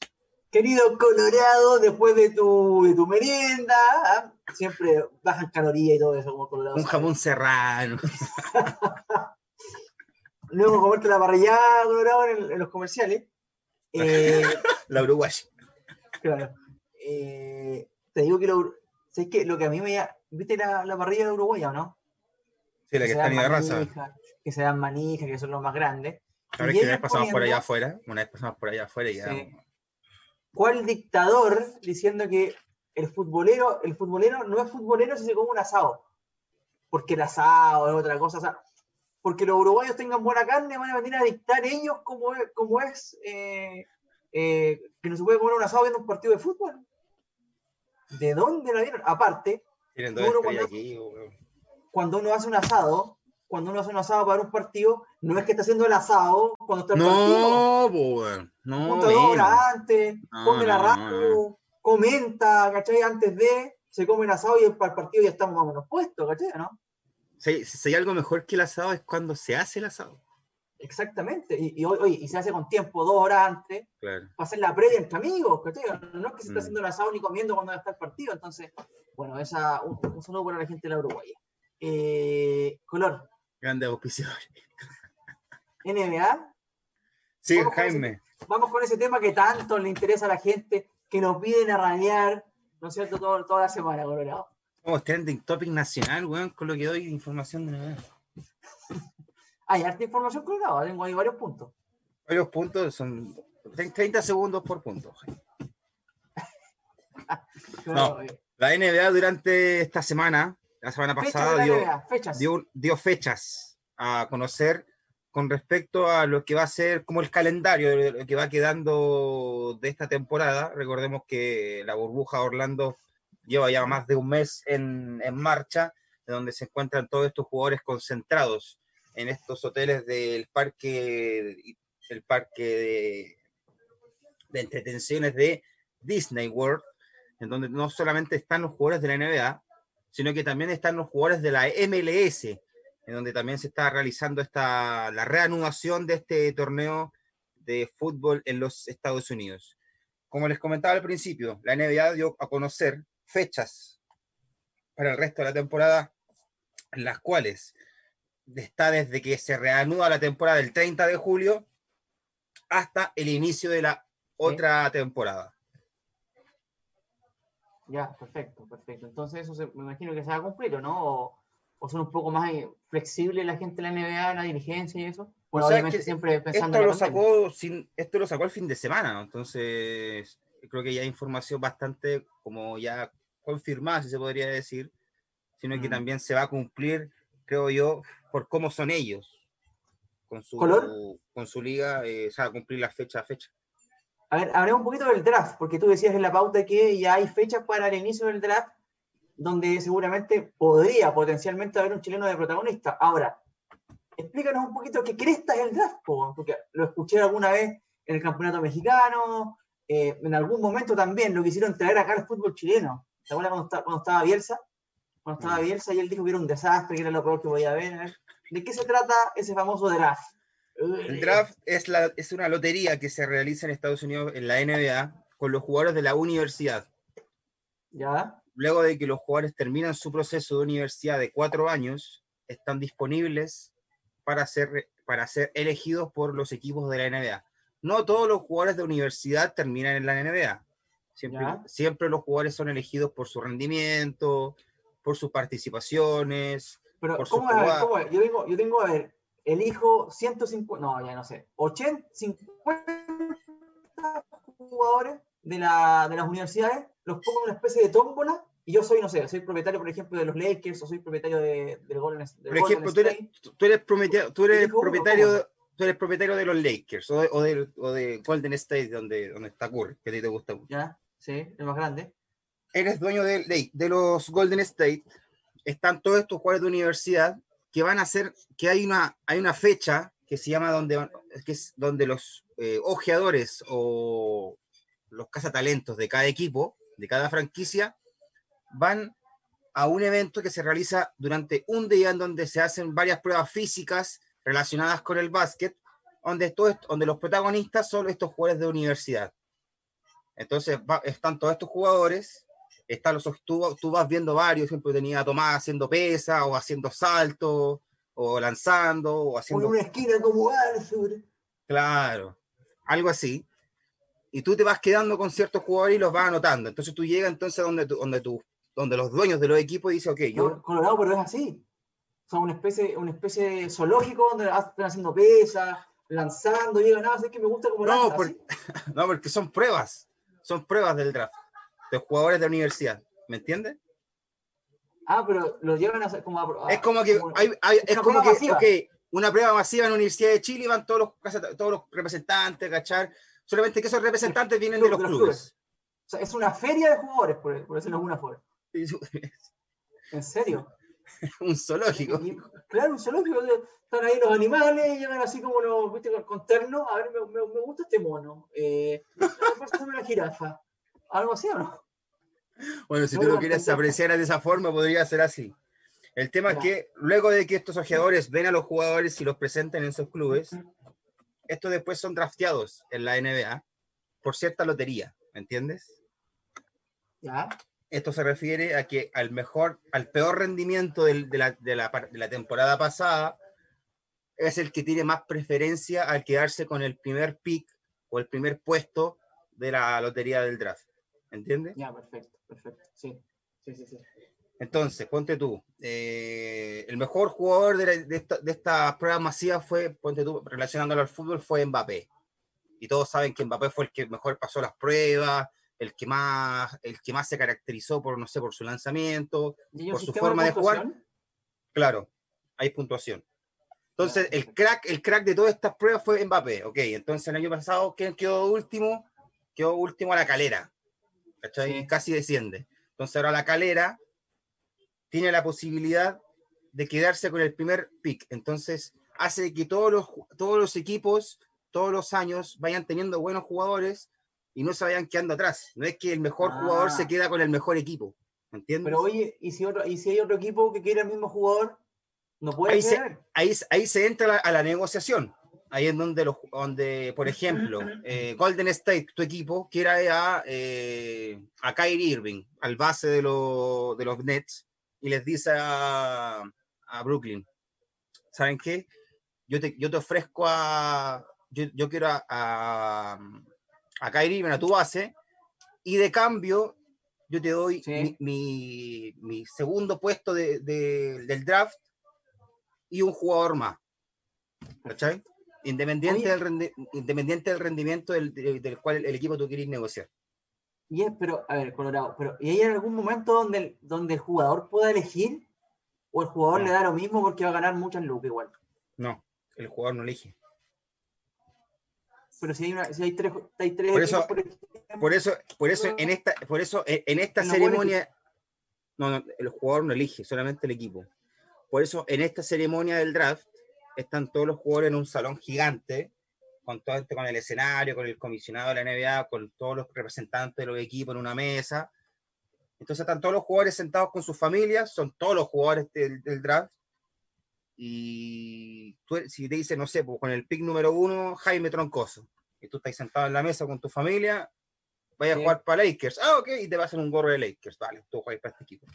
S1: querido Colorado, después de tu, de tu merienda. ¿ah? Siempre bajan calorías y todo eso como Colorado.
S2: Un jamón serrano.
S1: luego comerte la parrillada colorado en, en, los comerciales.
S2: Eh, la uruguaya.
S1: Claro. Eh, te digo que lo, ¿sabes qué? lo que a mí me... ¿Viste la, la parrilla de Uruguaya o no?
S2: Sí, la que, está en la raza.
S1: Que se dan manijas, que son los más grandes.
S2: Ahora es que una vez pasamos por allá afuera, una vez pasamos por allá afuera y ya...
S1: ¿Cuál dictador diciendo que el futbolero, el futbolero no es futbolero si se come un asado? Porque el asado es otra cosa. O sea, porque los uruguayos tengan buena carne, van a venir a dictar ellos cómo es, cómo es eh, eh, que no se puede comer un asado viendo un partido de fútbol. ¿De dónde lo vieron? Aparte, cuando, uno hace un asado, cuando uno hace un asado para un partido, no es que está haciendo el asado cuando está el
S2: no,
S1: partido.
S2: no,
S1: Punto dos horas antes, come la radio, comenta, ¿cachai? Antes de, se come el asado y para el partido ya estamos más o menos puestos, ¿cachai? ¿no?
S2: Si, hay algo mejor que el asado es cuando se hace el asado.
S1: Exactamente, y, y, y se hace con tiempo, dos horas antes, para hacer la previa entre amigos, no es que se está mm. haciendo el asado ni comiendo cuando está el partido, entonces, bueno, esa, un, saludo para la gente de la Uruguaya. Eh, color.
S2: Grande auspiciador.
S1: NBA.
S2: Sí, Jaime.
S1: vamos con ese tema que tanto le interesa a la gente, que nos piden a ranear, ¿no es cierto?, toda la semana, Colorado.
S2: Como trending topic nacional, weón, con lo que doy información de nada.
S1: Hay harta información colgada, tengo ahí varios puntos.
S2: Varios puntos, son 30 segundos por punto. no, eh. la NBA durante esta semana, la semana pasada, dio, fechas. Dio, fechas a conocer con respecto a lo que va a ser como el calendario lo que va quedando de esta temporada. Recordemos que la burbuja Orlando lleva ya más de un mes en, en marcha, de donde se encuentran todos estos jugadores concentrados en estos hoteles del parque, el parque de, de entretenciones de Disney World, en donde no solamente están los jugadores de la NBA, sino que también están los jugadores de la MLS, en donde también se está realizando esta, la reanudación de este torneo de fútbol en los Estados Unidos. Como les comentaba al principio, la NBA dio a conocer fechas para el resto de la temporada, las cuales está desde que se reanuda la temporada del 30 de julio hasta el inicio de la otra temporada.
S1: Ya, perfecto, perfecto. Entonces eso me imagino que se va a cumplir, ¿no? O, son un poco más eh, flexibles la gente de la NBA, la dirigencia y eso.
S2: Bueno, obviamente siempre pensando esto lo sacó sin, esto lo sacó el fin de semana, entonces creo que ya hay información bastante como ya confirmada, si se podría decir, sino que mm. también se va a cumplir, creo yo, por cómo son ellos con su, con su liga, eh, se va a cumplir la fecha a fecha.
S1: A ver, hablemos un poquito del draft, porque tú decías en la pauta que ya hay fechas para el inicio del draft, donde seguramente podría potencialmente haber un chileno de protagonista. Ahora, explícanos un poquito qué cresta es el draft, porque lo escuché alguna vez en el campeonato mexicano, eh, en algún momento también lo quisieron traer acá al fútbol chileno. ¿Te acuerdas cuando, cuando, estaba Bielsa? Cuando estaba mm. Bielsa y él dijo que era un desastre, que era lo peor que podía haber. ¿De qué se trata ese famoso draft?
S2: El draft es, la, es una lotería que se realiza en Estados Unidos en la NBA con los jugadores de la universidad.
S1: ¿Ya?
S2: Luego de que los jugadores terminan su proceso de universidad de cuatro años, están disponibles para ser, para ser elegidos por los equipos de la NBA. No todos los jugadores de universidad terminan en la NBA. Siempre, siempre los jugadores son elegidos por su rendimiento, por sus participaciones.
S1: Pero, ¿cómo, es, ¿cómo es? Yo, tengo, yo tengo, a ver, elijo 150, no, ya no sé, 80, 50 jugadores de, la, de las universidades, los pongo en una especie de tómbola y yo soy, no sé, soy propietario, por ejemplo, de los Lakers o soy propietario de, del Golden, State.
S2: Por ejemplo, tú eres, tú eres, propietario, tú eres propietario, tú eres propietario de los Lakers o de, o de, o de Golden State, donde, donde está Curry, que a ti te gusta mucho.
S1: Ya, sí, el más grande.
S2: Eres dueño de, de los Golden State, están todos estos jugadores de universidad que van a ser, que hay una, hay una fecha que se llama donde, que es donde los eh, ojeadores o los cazatalentos de cada equipo, de cada franquicia, van a un evento que se realiza durante un día en donde se hacen varias pruebas físicas relacionadas con el básquet, donde, todo, donde los protagonistas son estos jugadores de universidad. Entonces están todos estos jugadores los, tú, tú, vas viendo varios, siempre tenía a Tomás haciendo pesa, o haciendo salto, o lanzando, o haciendo.
S1: una esquina como Arthur.
S2: Claro, algo así. Y tú te vas quedando con ciertos jugadores y los vas anotando. Entonces tú llegas entonces donde, donde, tú, donde los dueños de los equipos dicen, ok, yo.
S1: Colorado, pero es así. Son una especie, una especie de zoológico donde están haciendo pesas, lanzando, y nada, así que me gusta como
S2: no, no, porque son pruebas. Son pruebas del draft de jugadores de universidad, ¿me entiendes?
S1: Ah, pero lo llevan a hacer como
S2: Es como que hay, es como que una prueba masiva en la Universidad de Chile y van todos los, todos los representantes, ¿cachar? Solamente que esos representantes vienen de los, clubes.
S1: O sea, es una feria de jugadores, por, decirlo de alguna forma. ¿En serio?
S2: un zoológico.
S1: claro, un zoológico. Están ahí los animales, llegan así como los, viste, con terno. A ver, me, me, gusta este mono. Eh, una jirafa. Algo así o no?
S2: Bueno, si tú lo quieres apreciar de esa forma, podría ser así. El tema es que luego de que estos ojeadores ven a los jugadores y los presenten en sus clubes, estos después son drafteados en la NBA por cierta lotería, ¿me entiendes?
S1: Ya.
S2: Esto se refiere a que al mejor, al peor rendimiento de, la, de, la, de la temporada pasada es el que tiene más preferencia al quedarse con el primer pick o el primer puesto de la lotería del draft. ¿Entiendes?
S1: Ya, perfecto, perfecto. Sí, sí, sí. sí.
S2: Entonces, ponte tú, eh, el mejor jugador de, de, esta, de estas pruebas masivas fue, ponte tú, relacionándolo al fútbol, fue Mbappé. Y todos saben que Mbappé fue el que mejor pasó las pruebas, el que más, el que más se caracterizó por, no sé, por su lanzamiento, por su forma de, jugar. Claro, hay puntuación. Entonces, el crack, el crack de todas estas pruebas fue Mbappé. Ok, entonces el año pasado, ¿quién quedó último? Quedó último a la calera. Casi desciende. Entonces ahora la calera tiene la posibilidad de quedarse con el primer pick. Entonces hace que todos los, todos los equipos, todos los años, vayan teniendo buenos jugadores y no se vayan quedando atrás. No es que el mejor jugador se ah. queda con el mejor equipo. ¿Me entiendes?
S1: Pero oye, ¿y si, otro, ¿y si hay otro equipo que quiere el mismo jugador? No puede
S2: ahí Se, ahí, ahí se entra a la negociación. ahí es donde, los, donde por ejemplo, eh, Golden State, tu equipo, quiere a, eh, a Kyrie Irving, al base de, lo, de los Nets, y les dice a, a Brooklyn, ¿saben qué? Yo te, yo te ofrezco a, yo, yo quiero a, a, a Kyrie Irving, a tu base, y de cambio yo te doy
S1: Sí.
S2: mi, mi, mi segundo puesto de, de- del draft y un jugador más. ¿Cachai? Independiente,
S1: Oye.
S2: del, rendi- independiente del rendimiento del, del- cual el equipo tú quieres negociar.
S1: Y es, pero, a ver, Colorado, pero ¿y hay algún momento donde el, donde el jugador pueda elegir? ¿O el jugador
S2: No.
S1: le da lo mismo porque va a ganar muchas lucas igual?
S2: No, el jugador no elige.
S1: Pero si hay, una, si hay tres, hay tres
S2: Por eso-
S1: equipos, por ejemplo,
S2: Por eso, por eso en esta, por eso en en esta
S1: No
S2: ceremonia, no, no, el jugador no elige, solamente el equipo. Por eso en esta ceremonia del draft están todos los jugadores en un salón gigante, con todo esto, con el escenario, con el comisionado de la NBA, con todos los representantes de los equipos en una mesa. Entonces están todos los jugadores sentados con sus familias, son todos los jugadores del, del draft. Y tú, si te dicen, no sé, pues, con el pick número uno, Jaime Troncoso, y tú estás sentado en la mesa con tu familia, vaya a jugar para Lakers. Ah, ok, y te pasan un gorro de Lakers. Vale, tú juegas para este equipo.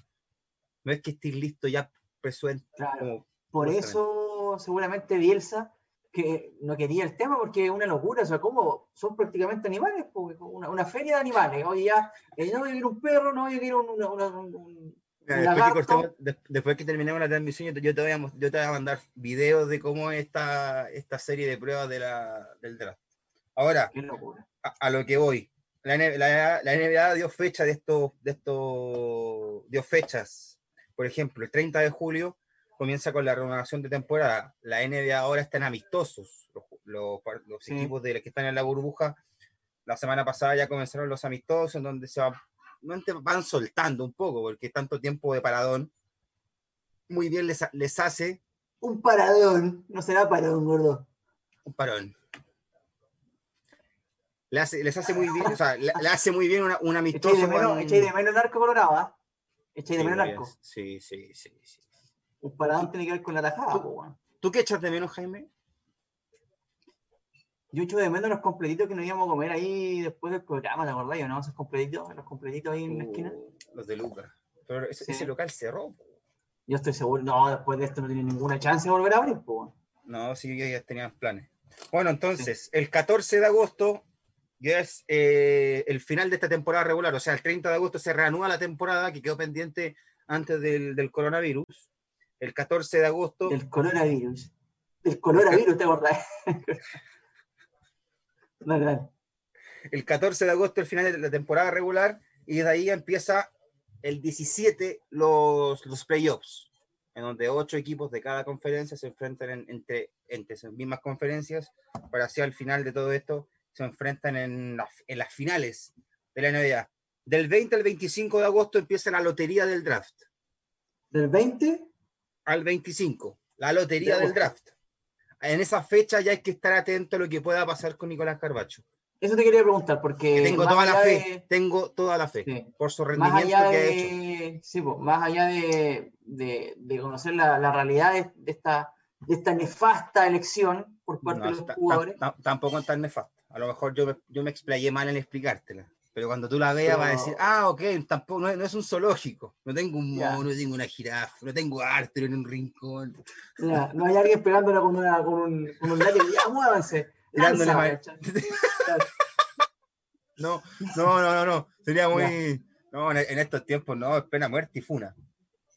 S2: No es que estés listo ya presuelto
S1: claro,
S2: como
S1: por eso seguramente Bielsa que no quería el tema porque es una locura, o sea, como son prácticamente animales, pues, una, una feria de animales. Oye, ya, eh, no, yo quiero un perro, no, yo quiero un, una- una- un
S2: Después que, cortemos- de- después que terminemos la transmisión, yo te, yo te voy a, yo te voy a mandar videos de cómo es esta, serie de pruebas de la, del draft. Ahora, a, a lo que voy. La, la- la NBA dio fecha de estos, de estos, dio fechas. Por ejemplo, el 30 de julio comienza con la renovación de temporada. La NBA ahora está en amistosos. Los, los los
S1: Sí.
S2: equipos de los que están en la burbuja, la semana pasada ya comenzaron los amistosos, en donde se va- van soltando un poco, porque tanto tiempo de paradón, muy bien les, les hace
S1: Un paradón, no será paradón, gordo.
S2: un parón. Le hace- les hace muy bien, o sea, le, le hace muy bien una, un amistoso.
S1: Echáis de menos,
S2: con-
S1: echáis de menos el arco colorado, ¿ah? Echáis de menos el arco.
S2: Sí, sí, sí, sí.
S1: Un paradón tiene que ver con la tajada,
S2: Tú-
S1: po.
S2: ¿Tú qué echas de menos, Jaime?
S1: Yo echo de menos los completitos que nos íbamos a comer ahí después del programa, ¿te acordás? ¿No? Esos completitos, los completitos ahí en la esquina.
S2: Uh, los de Lucas. Pero ese,
S1: Sí.
S2: ese local cerró.
S1: Yo estoy seguro, no, después de esto no tiene ninguna chance de volver a abrir, po.
S2: No, sí, ya ya tenían planes. Bueno, entonces, el 14 de agosto ya es eh, el final de esta temporada regular. O sea, el 30 de agosto se reanuda la temporada que quedó pendiente antes del, del coronavirus. El 14 de agosto.
S1: Del coronavirus. Del coronavirus, ¿te acordás?
S2: El 14 de agosto el final de la temporada regular y de ahí empieza el 17 los, los playoffs, en donde ocho equipos de cada conferencia se enfrentan en- entre, entre sus mismas conferencias para así al final de todo esto se enfrentan en, la- en las finales de la NBA. Del 20 al 25 de agosto empieza la lotería del draft.
S1: Del 20,
S2: Al 25, la lotería
S1: De
S2: del draft. En esa fecha ya hay que estar atento a lo que pueda pasar con Nicolás Carbacho.
S1: eso te quería preguntar, porque.
S2: Que tengo toda la fe,
S1: de-
S2: tengo toda la fe
S1: sí,
S2: por su
S1: más
S2: rendimiento
S1: allá
S2: que ha hecho.
S1: de, sí, po, más allá de, de- de conocer la, la realidad de, de esta, de esta nefasta elección por parte
S2: No,
S1: de los jugadores.
S2: ta- tampoco es tan nefasto. A lo mejor yo yo me explayé mal en explicártela. Pero cuando tú la veas, vas a decir, ah, ok, tampoco, no, es- no es un zoológico. No tengo un mono, no tengo una jirafa, no tengo ártero en un rincón.
S1: No hay alguien pegándola con, una, con un, con un látigo, ya muévanse.
S2: No, no, no, no, no. Sería muy. No, en, en estos tiempos no, es pena muerte y funa.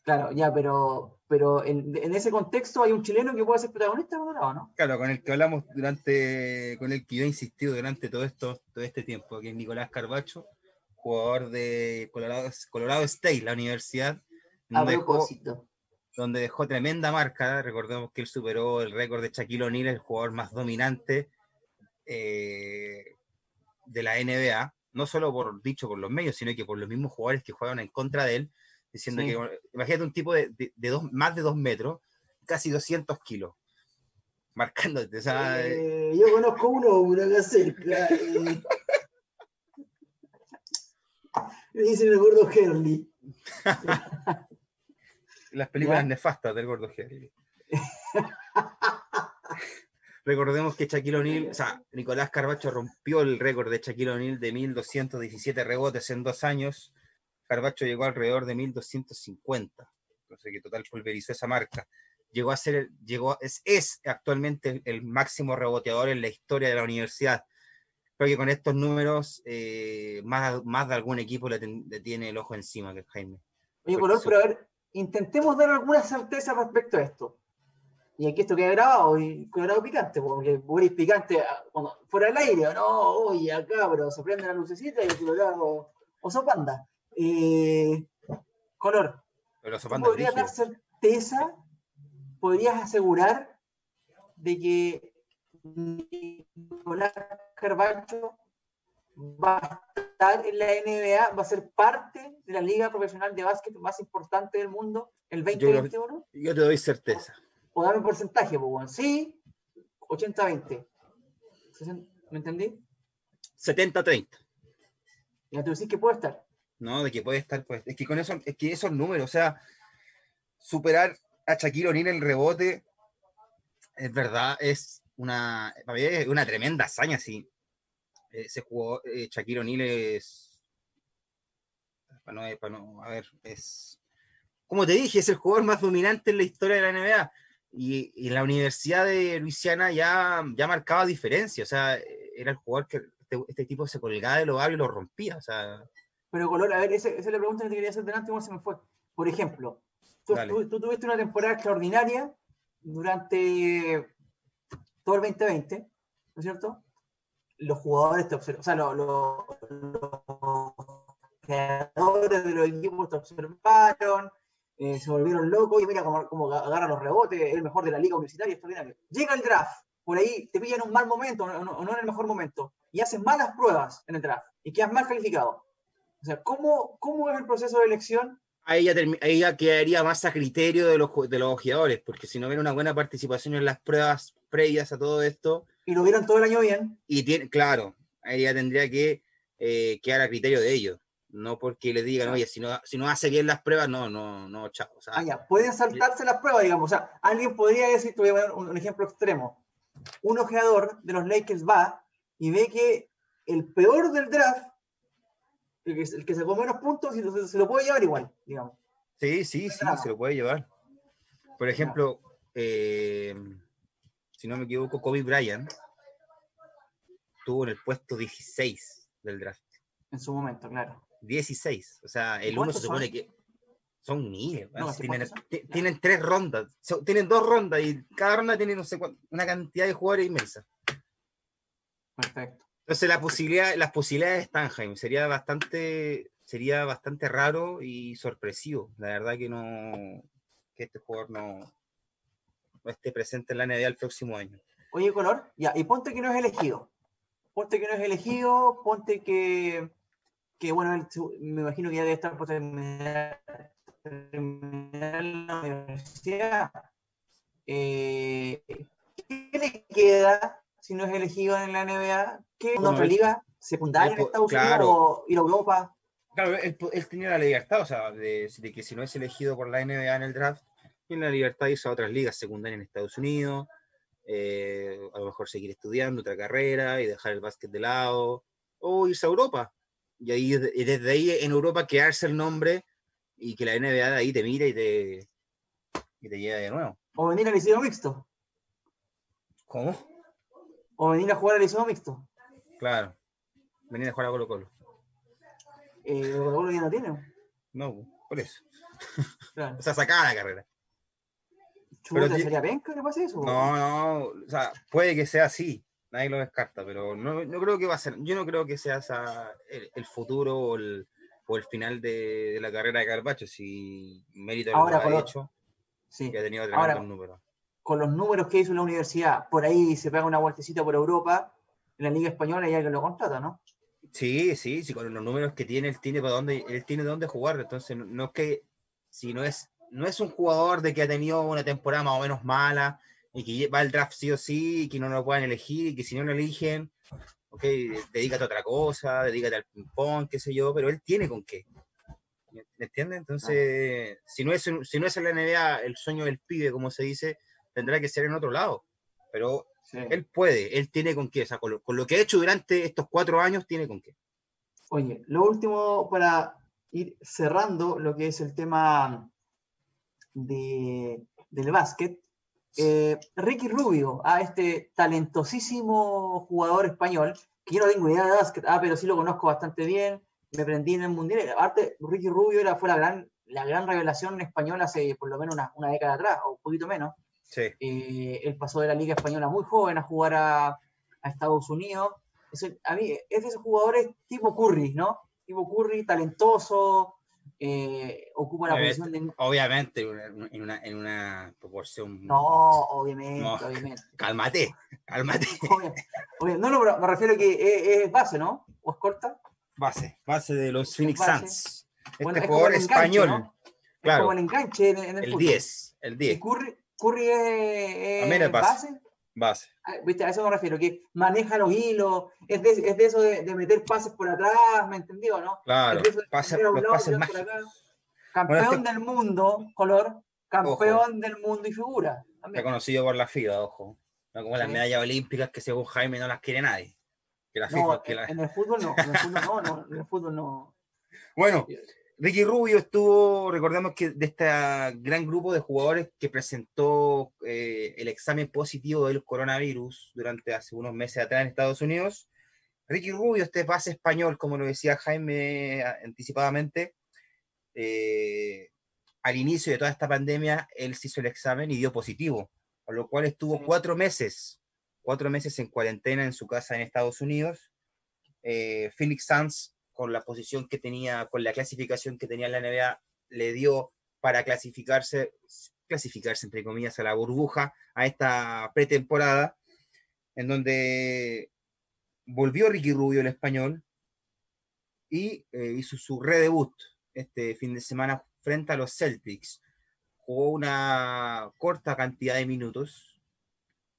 S1: Claro, ya, pero, pero en, en ese contexto hay un chileno que puede ser protagonista, ¿no? ¿no?
S2: Claro, con el que hablamos durante, con el que yo he insistido durante todo esto, todo este tiempo, que es Nicolás Carbacho, jugador de Colorado, Colorado State, la universidad,
S1: A
S2: donde dejó,
S1: propósito.
S2: donde dejó tremenda marca. Recordemos que él superó el récord de Shaquille O'Neal, el jugador más dominante eh, de la NBA, no solo por dicho por los medios, sino que por los mismos jugadores que juegan en contra de él, diciendo
S1: Sí.
S2: que, imagínate un tipo de, de- de dos, más de dos metros, casi 200 kilos, marcándote. O sea,
S1: Eh, yo conozco uno, uno acá cerca. eh. Me dicen el gordo Herley.
S2: las películas
S1: ¿Ya?
S2: nefastas del gordo Henry. Recordemos que Shaquille O'Neal, o sea, Nicolás Carbacho rompió el récord de Shaquille O'Neal de 1217 rebotes en dos años. Carbacho llegó alrededor de 1250. Entonces, que total pulverizó esa marca. Llegó a ser, llegó, es, es actualmente el, máximo reboteador en la historia de la universidad. Creo que con estos números, eh, más, más de algún equipo le, tiene el ojo encima que Jaime.
S1: Oye, Color, pero a ver, intentemos dar alguna certeza respecto a esto. Y aquí esto queda grabado y grabado picante, porque Boris picante ah, cuando, fuera del aire, no, oye, acá, pero se prende la lucecita y el colorado oso panda. Eh, color.
S2: Pero
S1: ¿Podrías dar certeza? ¿Podrías asegurar de que Nicolás Carvalho va a estar en la NBA, va a ser parte de la liga profesional de básquet más importante del mundo el 2021?
S2: Yo, te doy certeza.
S1: O dame un porcentaje, pues, sí, 80-20. ¿Me entendí?
S2: 70-30.
S1: Ya tú decís que puede estar.
S2: No, de que puede estar, pues. Es que con eso, es que esos números, o sea, superar a Shaquille O'Neal en rebote, es verdad, es una, una tremenda hazaña, sí. Ese jugador, eh, Shaquille es, para no, para no, a ver, es, como te dije, es el jugador más dominante en la historia de la NBA. Y, y la Universidad de Luisiana ya, ya marcaba diferencia, o sea, era el jugador que este, este tipo se colgaba de los barrios y lo rompía, o sea.
S1: Pero Color, a ver, esa, es la pregunta que te quería hacer delante, ¿cómo se me fue? Por ejemplo, tú, tú, tuviste una temporada extraordinaria durante todo el 2020, ¿no es cierto? Los jugadores te observan, o sea, los, los, creadores de los equipos te observaron, eh, se volvieron locos y mira cómo, cómo agarra los rebotes, es el mejor de la liga universitaria, extraordinario. Llega el draft, por ahí te pillan en un mal momento, o no, en el mejor momento, y haces malas pruebas en el draft y quedas mal calificado. O sea, ¿cómo, cómo es el proceso de elección?
S2: Ahí ya, ahí ya quedaría más a criterio de los, de los ojeadores, porque si no ven una buena participación en las pruebas previas a todo esto.
S1: Y lo vieron todo el año bien.
S2: Y tiene, claro, ahí ya tendría que eh, quedar a criterio de ellos. No porque les digan, oye, si no, si no hace bien las pruebas, no, no, no, chao. O
S1: ah, ya, pueden saltarse las pruebas, digamos. O sea, alguien podría decir, te voy a poner un, ejemplo extremo. Un ojeador de los Lakers va y ve que el peor del draft, el que, el que sacó menos puntos, se, se lo puede llevar igual, digamos.
S2: Sí, sí, sí, se lo puede llevar. Por ejemplo, eh, si no me equivoco, Kobe Bryant tuvo en el puesto 16 del draft.
S1: En su momento, claro.
S2: 16. O sea, el uno se supone que son miles. tienen, tres rondas. tienen dos rondas y cada ronda tiene no sé una cantidad de jugadores inmensa.
S1: Perfecto.
S2: Entonces la posibilidad, las posibilidades están, Jaime. Sería bastante, sería bastante raro y sorpresivo. La verdad que no, que este jugador no, esté presente en la NBA el próximo año.
S1: Oye, Color, ya, y ponte que no es elegido. Ponte que no es elegido, ponte que, que bueno, me imagino que ya debe estar por terminar, la universidad. Eh, ¿Qué le queda si no es elegido en la NBA? ¿Qué bueno, otra liga secundaria en Estados Unidos o ir a Europa?
S2: Claro, él, tenía la libertad, o sea, de, que si no es elegido por la NBA en el draft, tiene la libertad de irse a otras ligas secundarias en Estados Unidos, eh, a lo mejor seguir estudiando otra carrera y dejar el básquet de lado, o irse a Europa. Y, ahí, desde ahí en Europa quedarse el nombre y que la NBA de ahí te mire y te, y te lleve de nuevo.
S1: O venir al liceo mixto.
S2: ¿Cómo?
S1: O venir a jugar al liceo mixto.
S2: Claro. Venir a jugar a Colo Colo.
S1: Eh, Colo Colo ya no tiene.
S2: No, por eso. o sea, sacaba la carrera.
S1: Pero, ¿Sería penca que pase eso?
S2: No, no, o sea, puede que sea así, nadie lo descarta, pero no, no creo que va a ser, yo no creo que sea el, futuro o el, o el final de, la carrera de Carbacho, si mérito lo ha hecho, sí. que ha tenido tremendos números.
S1: Con los números que hizo la universidad, por ahí se pega una vueltecita por Europa, en la Liga Española y alguien lo contrata, ¿no?
S2: Sí, sí, sí, con los números que tiene, él tiene para dónde, él tiene dónde jugar, entonces no es que si no es no es un jugador de que ha tenido una temporada más o menos mala y que va al draft sí o sí y que no lo puedan elegir y que si no lo eligen, ok, dedícate a otra cosa, dedícate al ping-pong, qué sé yo, pero él tiene con qué. ¿Me entiendes? Entonces, si, no es, si no es en la NBA el sueño del pibe, como se dice, tendrá que ser en otro lado. Pero Él puede, él tiene con qué, o sea, con lo, que ha hecho durante estos cuatro años, tiene con qué.
S1: Oye, lo último para ir cerrando lo que es el tema de, del básquet. Eh, Ricky Rubio, a este talentosísimo jugador español, que yo no tengo idea de básquet, ah, pero sí lo conozco bastante bien, me prendí en el mundial. Aparte, Ricky Rubio era, fue la gran, la gran revelación española hace por lo menos una, una década atrás, o un poquito menos.
S2: Sí.
S1: Eh, él pasó de la Liga Española muy joven a jugar a, a Estados Unidos. Es, a mí es de esos jugadores tipo Curry, ¿no? Tipo Curry, talentoso, eh, ocupa la posición de...
S2: Obviamente, en una, en una proporción...
S1: No, obviamente, obviamente.
S2: Cálmate, cálmate.
S1: No, no, pero me refiero a que es, base, ¿no? ¿O es corta?
S2: Base, base de los Phoenix Suns. Este jugador español.
S1: Claro. Es como el enganche en, el,
S2: el 10, el 10.
S1: Curry, Curry es, es base.
S2: Base.
S1: Ah, ¿Viste? A eso me refiero, que maneja los hilos, es de, es de eso de, de, meter pases por atrás, ¿me entendió, no?
S2: Claro, es de pase, los lado, pases
S1: Campeón bueno, este... del mundo, color, campeón ojo. del mundo y figura.
S2: Reconocido por la FIBA, ojo. No como las medallas olímpicas que según Jaime no las quiere nadie.
S1: Que la FIFA, no, que la... en el fútbol no, en el fútbol no, no, en el fútbol no.
S2: Bueno, Ricky Rubio estuvo, recordemos que de este gran grupo de jugadores que presentó eh, el examen positivo del coronavirus durante hace unos meses atrás en Estados Unidos. Ricky Rubio, este base español, como lo decía Jaime anticipadamente, eh, al inicio de toda esta pandemia, él se hizo el examen y dio positivo, por lo cual estuvo cuatro meses, cuatro meses en cuarentena en su casa en Estados Unidos. Eh, Phoenix Suns con la posición que tenía, con la clasificación que tenía en la NBA, le dio para clasificarse, clasificarse entre comillas a la burbuja, a esta pretemporada, en donde volvió Ricky Rubio, el español, y eh, hizo su redebut este fin de semana frente a los Celtics. Jugó una corta cantidad de minutos,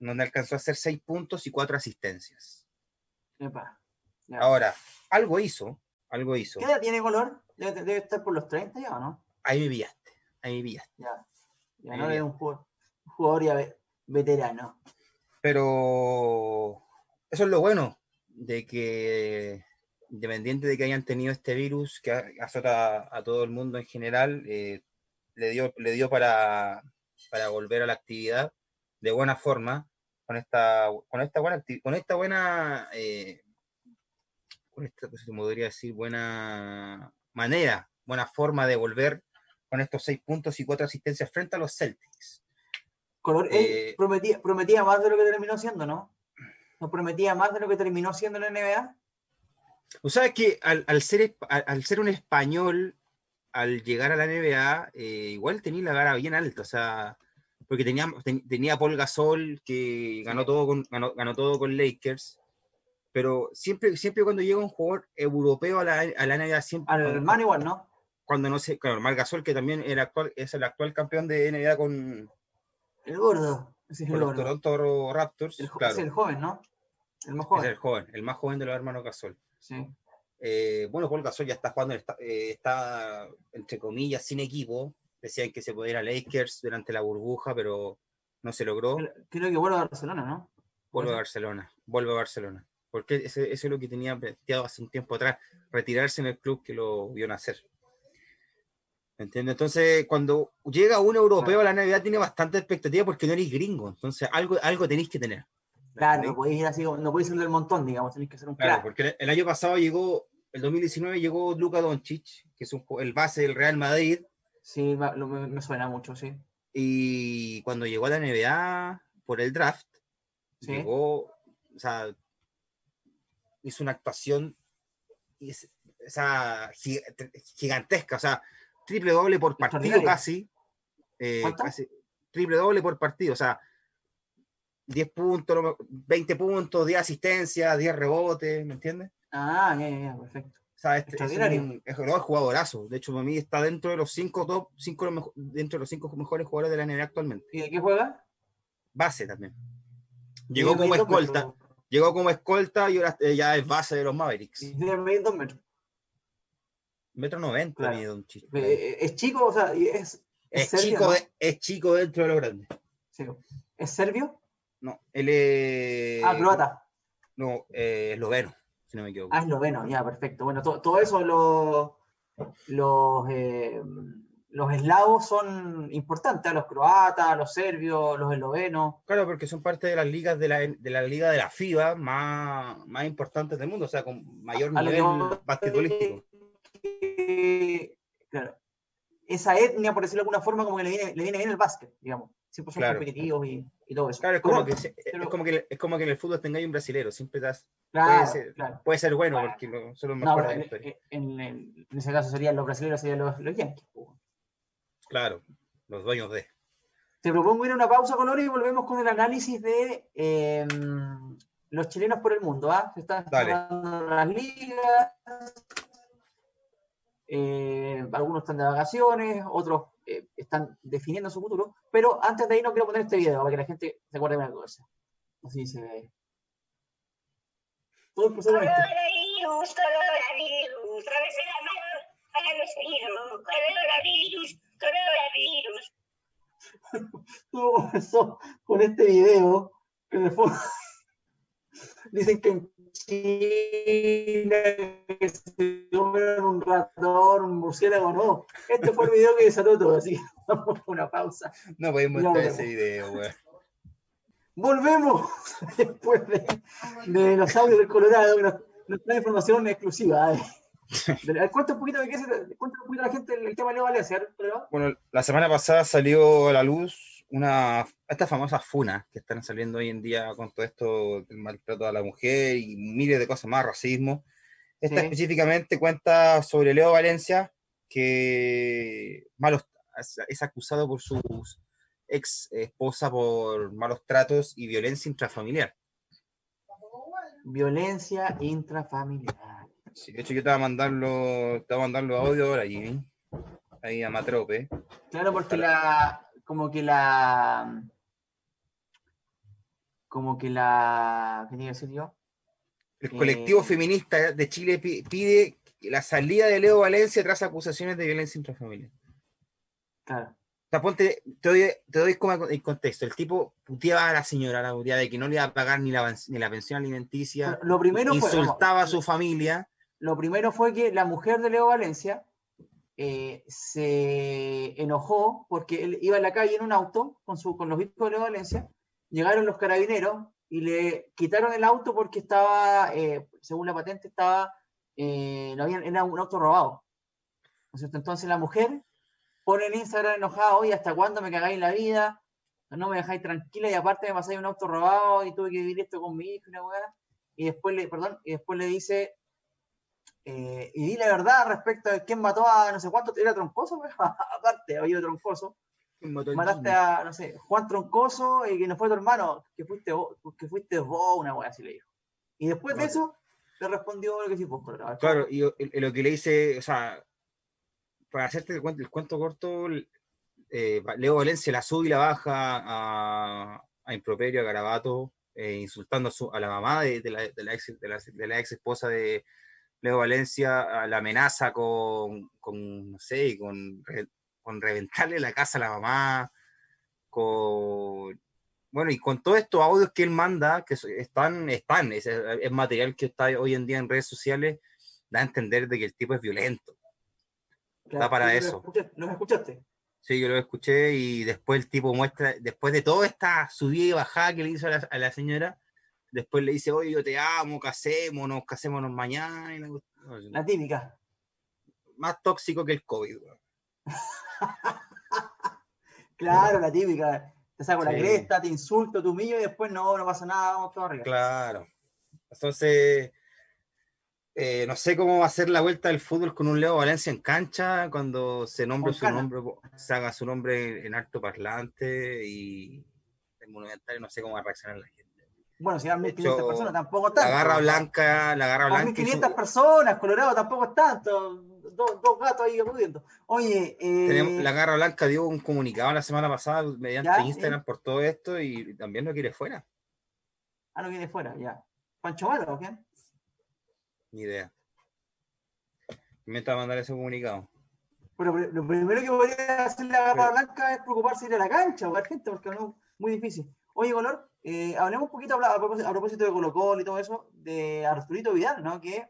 S2: donde alcanzó a hacer seis puntos y cuatro asistencias.
S1: Epa,
S2: Ahora, algo hizo, algo hizo.
S1: ¿Qué edad tiene color? Debe, debe, estar por los 30 ya, ¿o no?
S2: Ahí me pillaste, ahí me pillaste.
S1: Ya, ya no es un jugador, un jugador ya veterano.
S2: Pero eso es lo bueno, de que independiente de que hayan tenido este virus que azota a todo el mundo en general, eh, le, dio, le dio para, para volver a la actividad de buena forma, con esta, con esta buena, con esta buena eh, con esta, se podría decir, buena manera, buena forma de volver con estos seis puntos y cuatro asistencias frente a los Celtics.
S1: Color, eh, prometía, prometía más de lo que terminó siendo, ¿no? ¿No prometía más de lo que terminó siendo en la NBA?
S2: O sea que al, al, ser, al, al, ser un español, al llegar a la NBA, eh, igual tenía la gara bien alta, o sea, porque tenía, ten, tenía Paul Gasol, que ganó todo con, ganó, ganó todo con Lakers, pero siempre, siempre cuando llega un jugador europeo a la, a la NBA, siempre...
S1: Al hermano igual, ¿no?
S2: Cuando no sé, claro, Marc Gasol, que también era actual, es el actual campeón de NBA con...
S1: El gordo. Es el
S2: gordo. Toronto Raptors.
S1: El,
S2: claro.
S1: Es el joven, ¿no? El más joven.
S2: Es el joven, el más joven de los hermanos Gasol.
S1: Sí.
S2: Eh, bueno, Paul Gasol ya está jugando, está, eh, está, entre comillas, sin equipo. Decían que se podía ir a Lakers durante la burbuja, pero no se logró.
S1: Creo que vuelve a Barcelona, ¿no?
S2: Vuelve a Barcelona, vuelve a Barcelona porque ese, es lo que tenía planteado hace un tiempo atrás, retirarse en el club que lo vio nacer. ¿Entiendes? Entonces, cuando llega un europeo a la Navidad, tiene bastante expectativa porque no eres gringo, entonces algo, algo tenéis que tener.
S1: Claro, no podéis ir así, no podéis ir del montón, digamos, tenéis que ser un
S2: Claro, porque el año pasado llegó, el 2019 llegó Luka Doncic, que es un, el base del Real Madrid.
S1: Sí, me, me suena mucho, sí.
S2: Y cuando llegó a la NBA por el draft, ¿Sí? llegó, o sea, hizo una actuación esa, gigantesca, o sea, triple doble por partido casi, eh, casi, triple doble por partido, o sea, 10 puntos, 20 puntos, 10 asistencias, 10 rebotes, ¿me entiendes?
S1: Ah, ya, ya, perfecto.
S2: O sea, este, es, un, es un jugadorazo. De hecho, para mí está dentro de los 5 top, cinco, dentro de los 5 mejores jugadores de la NBA actualmente.
S1: ¿Y de qué juega?
S2: Base también. Llegó como escolta. Pero llegó como escolta y ahora eh, ya es base de los Mavericks.
S1: Y tiene dos metros.
S2: Metro noventa claro. mide un
S1: chico. Eh, es chico, o sea, es.
S2: Es, es serbio, chico, ¿no? es chico dentro de lo grande.
S1: Sí. ¿Es serbio?
S2: No, él es.
S1: Ah, croata.
S2: No, eh, esloveno, si no me equivoco.
S1: Ah, esloveno, ya, perfecto. Bueno, todo eso los, los, eh, los eslavos son importantes, los croatas, los serbios, los eslovenos.
S2: Claro, porque son parte de las ligas de la, de la liga de la FIBA más, más importantes del mundo, o sea, con mayor nivel basquetbolístico.
S1: claro, esa etnia, por decirlo de alguna forma, como que le viene, le viene bien el básquet, digamos. Siempre son competitivos y, y, todo eso.
S2: Claro, es como, que, es, como que, es como que en el fútbol tengáis un brasilero, siempre das. Claro, puede, ser, claro. puede ser bueno, porque lo, son los mejores no,
S1: en, en, ese caso serían los brasileños, serían los, los yankees.
S2: Claro, los dueños de.
S1: Te propongo ir a una pausa, Color, y volvemos con el análisis de eh, los chilenos por el mundo. ¿ah? Se están las ligas, eh, algunos están de vacaciones, otros eh, están definiendo su futuro, pero antes de ahí no quiero poner este video para que la gente se acuerde de una cosa. Así se ve. Todo empezó con esto. Coronavirus, la mano para los hijos. Coronavirus, coronavirus. Todo con este video que de fondo dicen que en China que se un ratón, un murciélago, no. Este fue el video que desató todo, así que vamos a una pausa.
S2: No podemos mostrar ese video, güey.
S1: Volvemos después de, de, los audios del Colorado, que nos, nos trae información exclusiva. ¿eh? Cuenta un poquito de qué se, cuenta un poquito a la gente el tema de Leo Valencia.
S2: Bueno, la semana pasada salió a la luz una estas famosas funas que están saliendo hoy en día con todo esto del maltrato a la mujer y miles de cosas más, racismo. Esta sí. específicamente cuenta sobre Leo Valencia, que malos, es acusado por su ex esposa por malos tratos y violencia intrafamiliar.
S1: Violencia intrafamiliar.
S2: Sí, de hecho yo te voy a mandarlo, te voy a mandar los audios ahora, Jimmy. Ahí a Matrope.
S1: Claro, porque la, como que la, como que la, ¿qué tiene que decir yo?
S2: El colectivo eh, feminista de Chile pide la salida de Leo Valencia tras acusaciones de violencia intrafamiliar.
S1: Claro.
S2: O sea, ponte, te doy, te doy como el contexto. El tipo puteaba a la señora, la puteaba de que no le iba a pagar ni la, ni la pensión alimenticia.
S1: Lo primero
S2: insultaba a su familia
S1: lo primero fue que la mujer de Leo Valencia eh, se enojó porque él iba en la calle en un auto con, su, con los hijos de Leo Valencia, llegaron los carabineros y le quitaron el auto porque estaba, eh, según la patente, estaba, eh, era un auto robado. Entonces la mujer pone en Instagram enojada, oye, ¿hasta cuándo me cagáis la vida? No me dejáis tranquila y aparte me pasáis un auto robado y tuve que vivir esto con mi hijo y una Y después le, perdón, y después le dice, eh, y di la verdad respecto a quién mató a no sé cuánto, era Troncoso, aparte, había Troncoso. Mataste a, no sé, Juan Troncoso y que no fue tu hermano, que fuiste vos, que fuiste vos, una wea así le dijo. Y después de eso, te respondió lo que sí, pues,
S2: Claro, y lo que le dice, o sea, para hacerte el cuento, el cuento corto, eh, Leo Valencia la sube y la baja a, a Improperio, a Garabato, eh, insultando a, su, a, la mamá de, de, la, de, la ex, de, la, de la ex esposa de, Leo Valencia la amenaza con, con no sé, con, con, reventarle la casa a la mamá, con, bueno, y con todos estos audios que él manda, que están, están, es, es, material que está hoy en día en redes sociales, da a entender de que el tipo es violento. Claro, da para eso.
S1: ¿Lo escuchaste?
S2: Sí, yo lo escuché y después el tipo muestra, después de toda esta subida y bajada que le hizo a la, a la señora, después le dice, oye, yo te amo, casémonos, casémonos mañana.
S1: La típica.
S2: Más tóxico que el COVID.
S1: claro, la típica. Te saco la cresta, te insulto, te humillo y después no, no pasa nada, vamos todo arriba.
S2: Claro. Entonces, eh, no sé cómo va a ser la vuelta del fútbol con un Leo Valencia en cancha cuando se nombre su nombre, se haga su nombre en alto parlante y el monumental, no sé cómo va a reaccionar la gente.
S1: Bueno, si eran 1.500 personas, tampoco tanto.
S2: La garra blanca, la garra blanca.
S1: 1.500 personas, Colorado tampoco es tanto. Dos, dos gatos ahí acudiendo. Oye.
S2: Eh... la garra blanca dio un comunicado la semana pasada mediante Instagram por todo esto y también lo quiere fuera.
S1: Ah, lo quiere fuera, ya. ¿Pancho Malo o quién?
S2: Ni idea. Me está mandar ese comunicado.
S1: Bueno, lo primero que podría hacer la garra blanca es preocuparse de ir a la cancha o gente, porque no muy difícil. Oye, Color, eh, hablemos un poquito a propósito, de Colo Colo y todo eso, de Arturito Vidal, ¿no? Que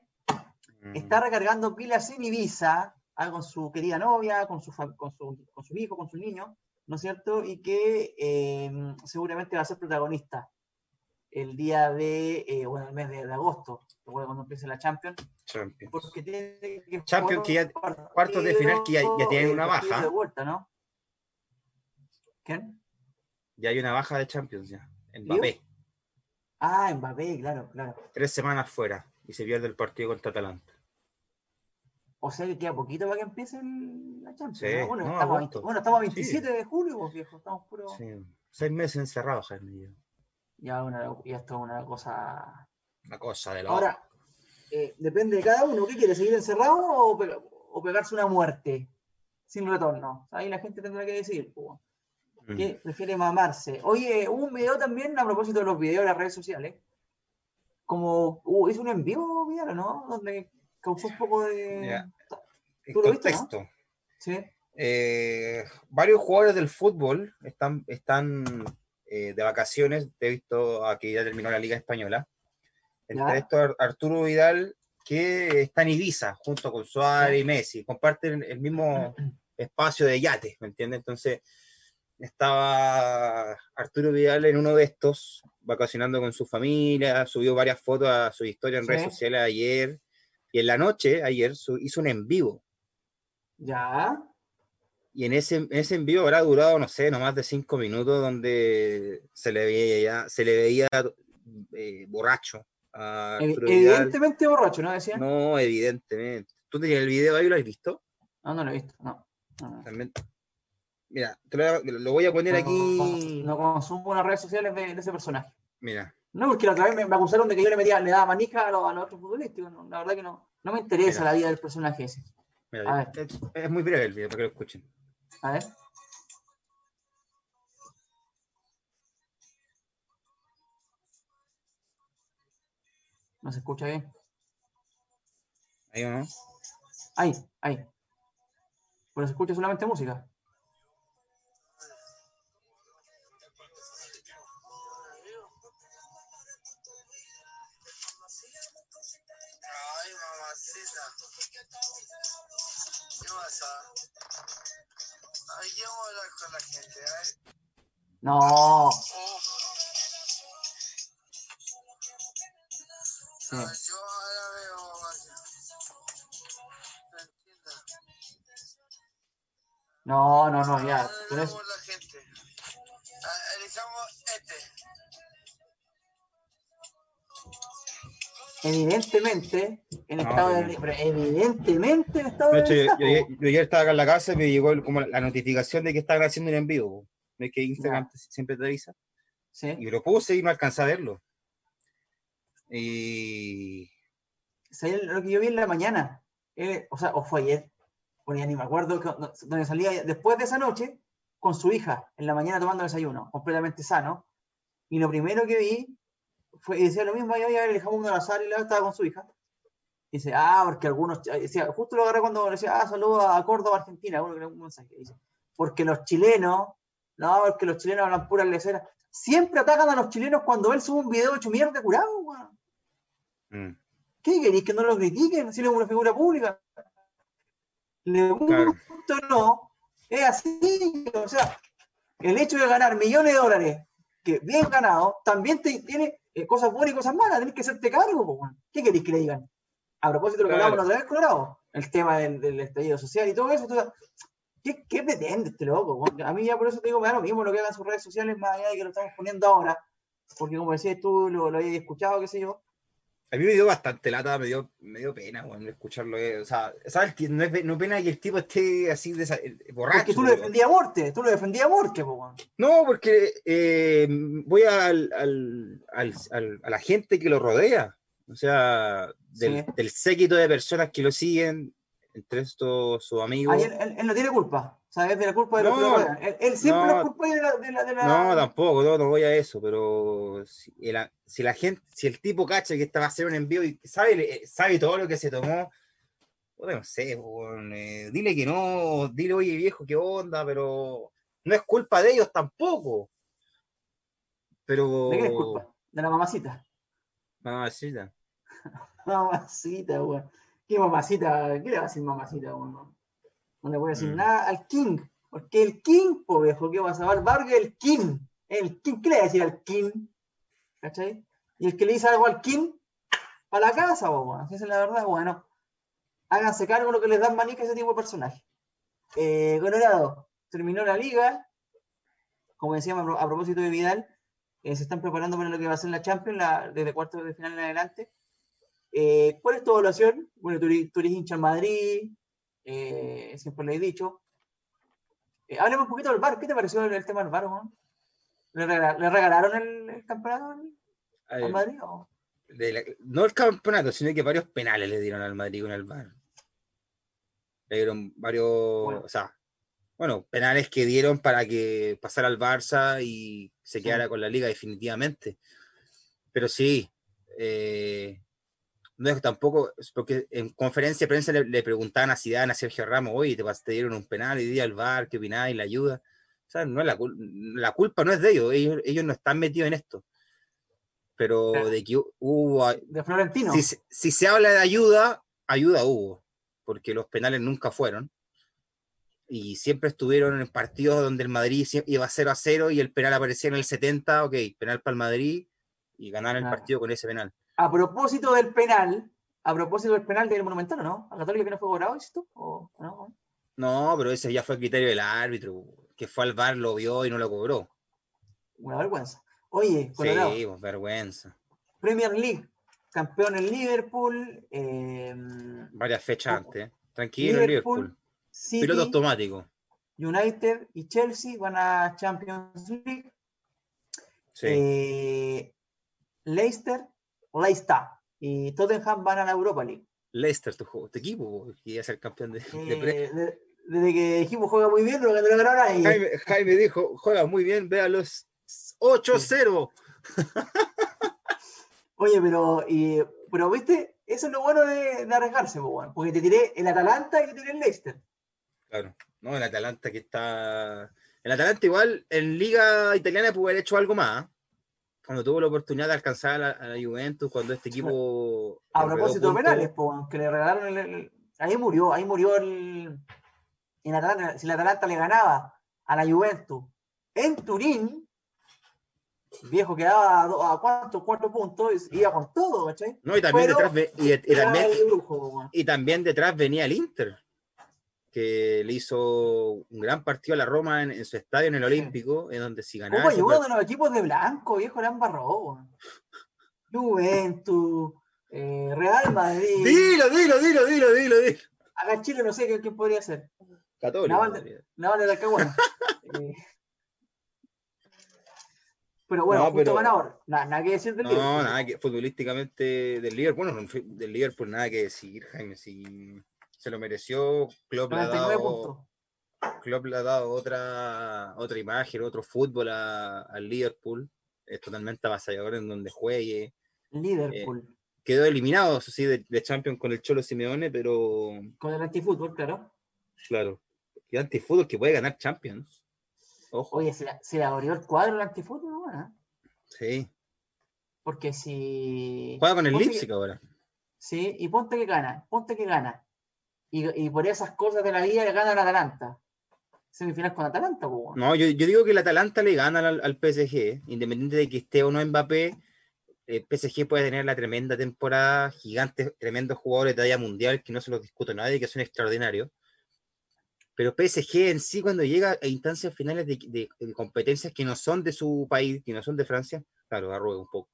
S1: mm. está recargando pilas en Ibiza ah, con su querida novia, con su, con su, con su hijo, con su niño, ¿no es cierto? Y que eh, seguramente va a ser protagonista el día de, eh, bueno, el mes de, agosto, cuando empiece la Champions.
S2: Champions. Porque tiene que Champions que ya, cuartos de final que ya, ya tienen una baja.
S1: De vuelta, ¿no?
S2: ¿Quién? Ya hay una baja de Champions ya. Mbappé.
S1: Ah, Mbappé, claro, claro.
S2: Tres semanas fuera y se pierde el partido contra Atalanta.
S1: O sea que queda poquito para que empiece la Champions. Sí, bueno, estamos, a 27 de julio, pues, viejo. Estamos puro. Sí.
S2: Seis meses encerrados, Jaime.
S1: Ya, una, ya esto es una cosa.
S2: Una cosa de la
S1: Ahora, eh, depende de cada uno. ¿Qué quiere? ¿Seguir encerrado o, pegarse una muerte sin retorno? Ahí la gente tendrá que decir. Pues. ¿Qué prefiere mamarse? Oye, hubo un video también a propósito de los videos de las redes sociales. Como uh, hizo un envío, ¿no? Donde causó un poco de.
S2: ¿Tú lo viste, Sí. Eh, varios jugadores del fútbol están, están eh, de vacaciones. He visto aquí ya terminó la Liga Española. Entre esto, Arturo Vidal, que está en Ibiza junto con Suárez y Messi. Comparten el mismo espacio de yate, ¿me entiendes? Entonces estaba Arturo Vidal en uno de estos, vacacionando con su familia, subió varias fotos a su historia en redes sociales ayer, y en la noche, ayer, hizo un en vivo.
S1: Ya.
S2: Y en ese, ese en vivo habrá durado, no sé, no más de cinco minutos, donde se le veía, se le veía eh, borracho.
S1: A evidentemente borracho, ¿no decía?
S2: No, evidentemente. ¿Tú tenías el video ahí? ¿Lo has visto?
S1: No, no lo he visto, no.
S2: También, Mira, te lo, voy a poner aquí.
S1: No, consumo las redes sociales de, ese personaje.
S2: Mira.
S1: No, porque la otra vez me, acusaron de que yo le metía, le daba manija a los, otros futbolistas. la verdad que no, no me interesa la vida del personaje ese.
S2: Mira, Es, muy breve el video para que lo escuchen.
S1: A ver. ¿No se escucha bien?
S2: ¿Ahí o no?
S1: Ahí, ahí. Pero se escucha solamente música. No. Sí. Yo ahora veo. No, no, no, ya. La gente. Elijamos Evidentemente, en estado de, evidentemente en estado de,
S2: de yo, yo, ayer estaba acá en la casa y me llegó como la notificación de que estaban haciendo un en vivo. ¿Ves que Instagram siempre te avisa?
S1: Sí.
S2: Y lo puse y no alcanzé a verlo. Y.
S1: lo que yo vi en la mañana. Eh, o sea, o fue ayer. Bueno, ya ni me acuerdo. donde salía después de esa noche con su hija en la mañana tomando desayuno, completamente sano. Y lo primero que vi fue, y decía lo mismo, ahí había el jamón de azar y la estaba con su hija. Y dice, ah, porque algunos, decía, justo lo agarré cuando decía, ah, saludo a Córdoba, Argentina, uno que un mensaje, dice, porque los chilenos no, es que los chilenos hablan puras leceras. Siempre atacan a los chilenos cuando él sube un video hecho mierda curado, weón. Mm. ¿Qué queréis? Que no lo critiquen si él es una figura pública. Le gusta o no, es así. O sea, el hecho de ganar millones de dólares, que bien ganado, también tiene eh, cosas buenas y cosas malas. Tienes que hacerte cargo. ¿Qué queréis que le digan? A propósito de lo que hablamos otra vez, Colorado, el tema del, del estallido social y todo eso. ¿Qué, ¿Qué, pretende este loco? A mí ya por eso te digo, me da lo mismo lo que hagan sus redes sociales, más allá de que lo estamos poniendo ahora. Porque como decías tú, lo, lo habías escuchado, qué sé yo.
S2: A mí me dio bastante lata, me dio, me dio pena, bueno, escucharlo. Eh, o sea, ¿sabes? No es no pena que el tipo esté así de, eh, borracho.
S1: Porque tú lo defendías a muerte, tú lo defendías a muerte, po,
S2: No, porque eh, voy al, al, al, a la gente que lo rodea. O sea, del, del séquito de personas que lo siguen, entre estos sus amigos.
S1: él, no tiene culpa, ¿sabes? De la culpa de los no, Él, siempre no, es culpa de la, de, la,
S2: No, tampoco, no, no voy a eso, pero si, si, la gente, si el tipo cacha que estaba a hacer un envío y sabe, sabe todo lo que se tomó, bueno, no sé, eh, dile que no, dile, oye viejo, qué onda, pero no es culpa de ellos tampoco. Pero.
S1: ¿De qué es culpa? De la mamacita.
S2: Mamacita.
S1: mamacita, weón. ¿Qué mamacita? ¿Qué le va a decir mamacita, weón? No le voy a decir
S2: Mm.
S1: nada al King. Porque el King, po viejo, ¿qué va a saber? Vargas el King. El King, ¿qué le va a decir al King? ¿Cachai? Y el que le dice algo al King, para la casa, weón. Esa es la verdad, bueno. Háganse cargo de lo que les dan manica a ese tipo de personajes. Eh, Colorado terminó la liga. Como decíamos a pro- a propósito de Vidal, eh, se están preparando para lo que va a ser la Champions la- desde cuartos de final en adelante. Eh, ¿Cuál es tu evaluación? Bueno, tú, tú eres hincha en Madrid, eh, siempre lo he dicho. Eh, háblame un poquito del bar. ¿Qué te pareció el, el tema del Juan? ¿Le, regala- le regalaron el, el campeonato al, Madrid? o?
S2: de la- no el campeonato, sino que varios penales le dieron al Madrid con el VAR. Le dieron varios,
S1: Bueno.
S2: o sea, bueno, penales que dieron para que pasara al Barça y se
S1: Sí.
S2: quedara con la liga definitivamente. Pero sí, eh, no es tampoco, porque en conferencia de prensa le, le preguntaban a Zidane, a Sergio Ramos, oye, te, dieron un penal y di al VAR, ¿qué opináis? La ayuda. O sea, no es la, la culpa no es de ellos, ellos, ellos no están metidos en esto. Pero
S1: Claro.
S2: de que hubo,
S1: De Florentino.
S2: si, se- si se habla de ayuda, ayuda hubo, porque los penales nunca fueron. Y siempre estuvieron en partidos donde el Madrid iba 0 a 0 y el penal aparecía en el 70, ok, penal para el Madrid y ganar el
S1: Claro.
S2: partido con ese penal.
S1: A propósito del penal, a propósito del penal del Monumental, ¿o ¿no? ¿A Católica que no fue cobrado esto? ¿O no?
S2: No, pero ese ya fue el criterio del árbitro, que fue al VAR, lo vio y no lo cobró.
S1: Una vergüenza. Oye, Colorado,
S2: Sí, pues, vergüenza.
S1: Premier League, campeón en Liverpool, eh,
S2: Varias fechas antes. ¿eh? Tranquilo,
S1: Liverpool,
S2: Liverpool.
S1: City,
S2: Piloto automático.
S1: United y Chelsea van a Champions League.
S2: Sí.
S1: Eh, Leicester, Leicester y Tottenham van a la Europa League.
S2: Leicester, tu, tu equipo, que iba a ser campeón de, de
S1: Eh, desde que dijimos juega muy bien, pero que lo ganaron ahí.
S2: Jaime, Jaime dijo, juega muy bien, ve a los 8-0.
S1: Oye, pero, y, pero viste, eso es lo bueno de, de arriesgarse, weón, porque te tiré el Atalanta y te tiré el Leicester.
S2: Claro, no, el Atalanta que está. El Atalanta igual en Liga Italiana pudo haber hecho algo más. Cuando tuvo la oportunidad de alcanzar a la, a la Juventus, cuando este equipo.
S1: A propósito de penales, po, que le regalaron el, el- ahí murió, ahí murió el, el Atalanta, si el Atalanta le ganaba a la Juventus en Turín, viejo quedaba a, a cuánto, cuatro puntos, y iba con todo, ¿cachai?
S2: No, y también,
S1: Pero-
S2: detrás, ve- y, y
S1: Era
S2: también,
S1: el brujo,
S2: y también detrás venía el Inter, que le hizo un gran partido a la Roma en, en su estadio en el Olímpico, en donde si ganaba.
S1: ¿Cómo llegó de los equipos de blanco, viejo? Le han barrado, weón. Juventus, eh, Real Madrid.
S2: Dilo, dilo, dilo, dilo, dilo, dilo.
S1: Acá en Chile no sé qué, podría ser.
S2: Católico.
S1: Naval- de Talcahuano. Eh, pero bueno,
S2: No,
S1: justo
S2: pero-
S1: ganador. Nada, nada que decir del
S2: No,
S1: Liverpool.
S2: nada que futbolísticamente del Liverpool, bueno, no del Liverpool nada que decir, Jaime, si se lo mereció, Klopp le ha
S1: 99
S2: dado. Klopp le ha dado otra, otra imagen, otro fútbol al Liverpool, es totalmente avasallador en donde juegue,
S1: Liverpool.
S2: quedó eliminado, eso sí, de, de Champions con el Cholo Simeone, pero
S1: Con el antifútbol, claro.
S2: claro, que antifútbol que puede ganar Champions, ojo,
S1: Oye, se, la- se le abrió el cuadro el antifútbol. ¿eh?
S2: sí,
S1: Porque si.
S2: juega con el Leipzig ahora,
S1: Sí, y ponte que gana, ponte que gana. Y, y por esas cosas de la vida le gana el Atalanta. Semifinal con Atalanta, po.
S2: No, yo, yo digo que el Atalanta le gana al, al PSG, independiente de que esté o no Mbappé, el PSG puede tener la tremenda temporada, gigantes, tremendos jugadores de talla mundial, que no se los discuto a nadie, que son extraordinarios. Pero PSG en sí, cuando llega a instancias finales de, de- de competencias que no son de su país, que no son de Francia, claro, arruga un poco.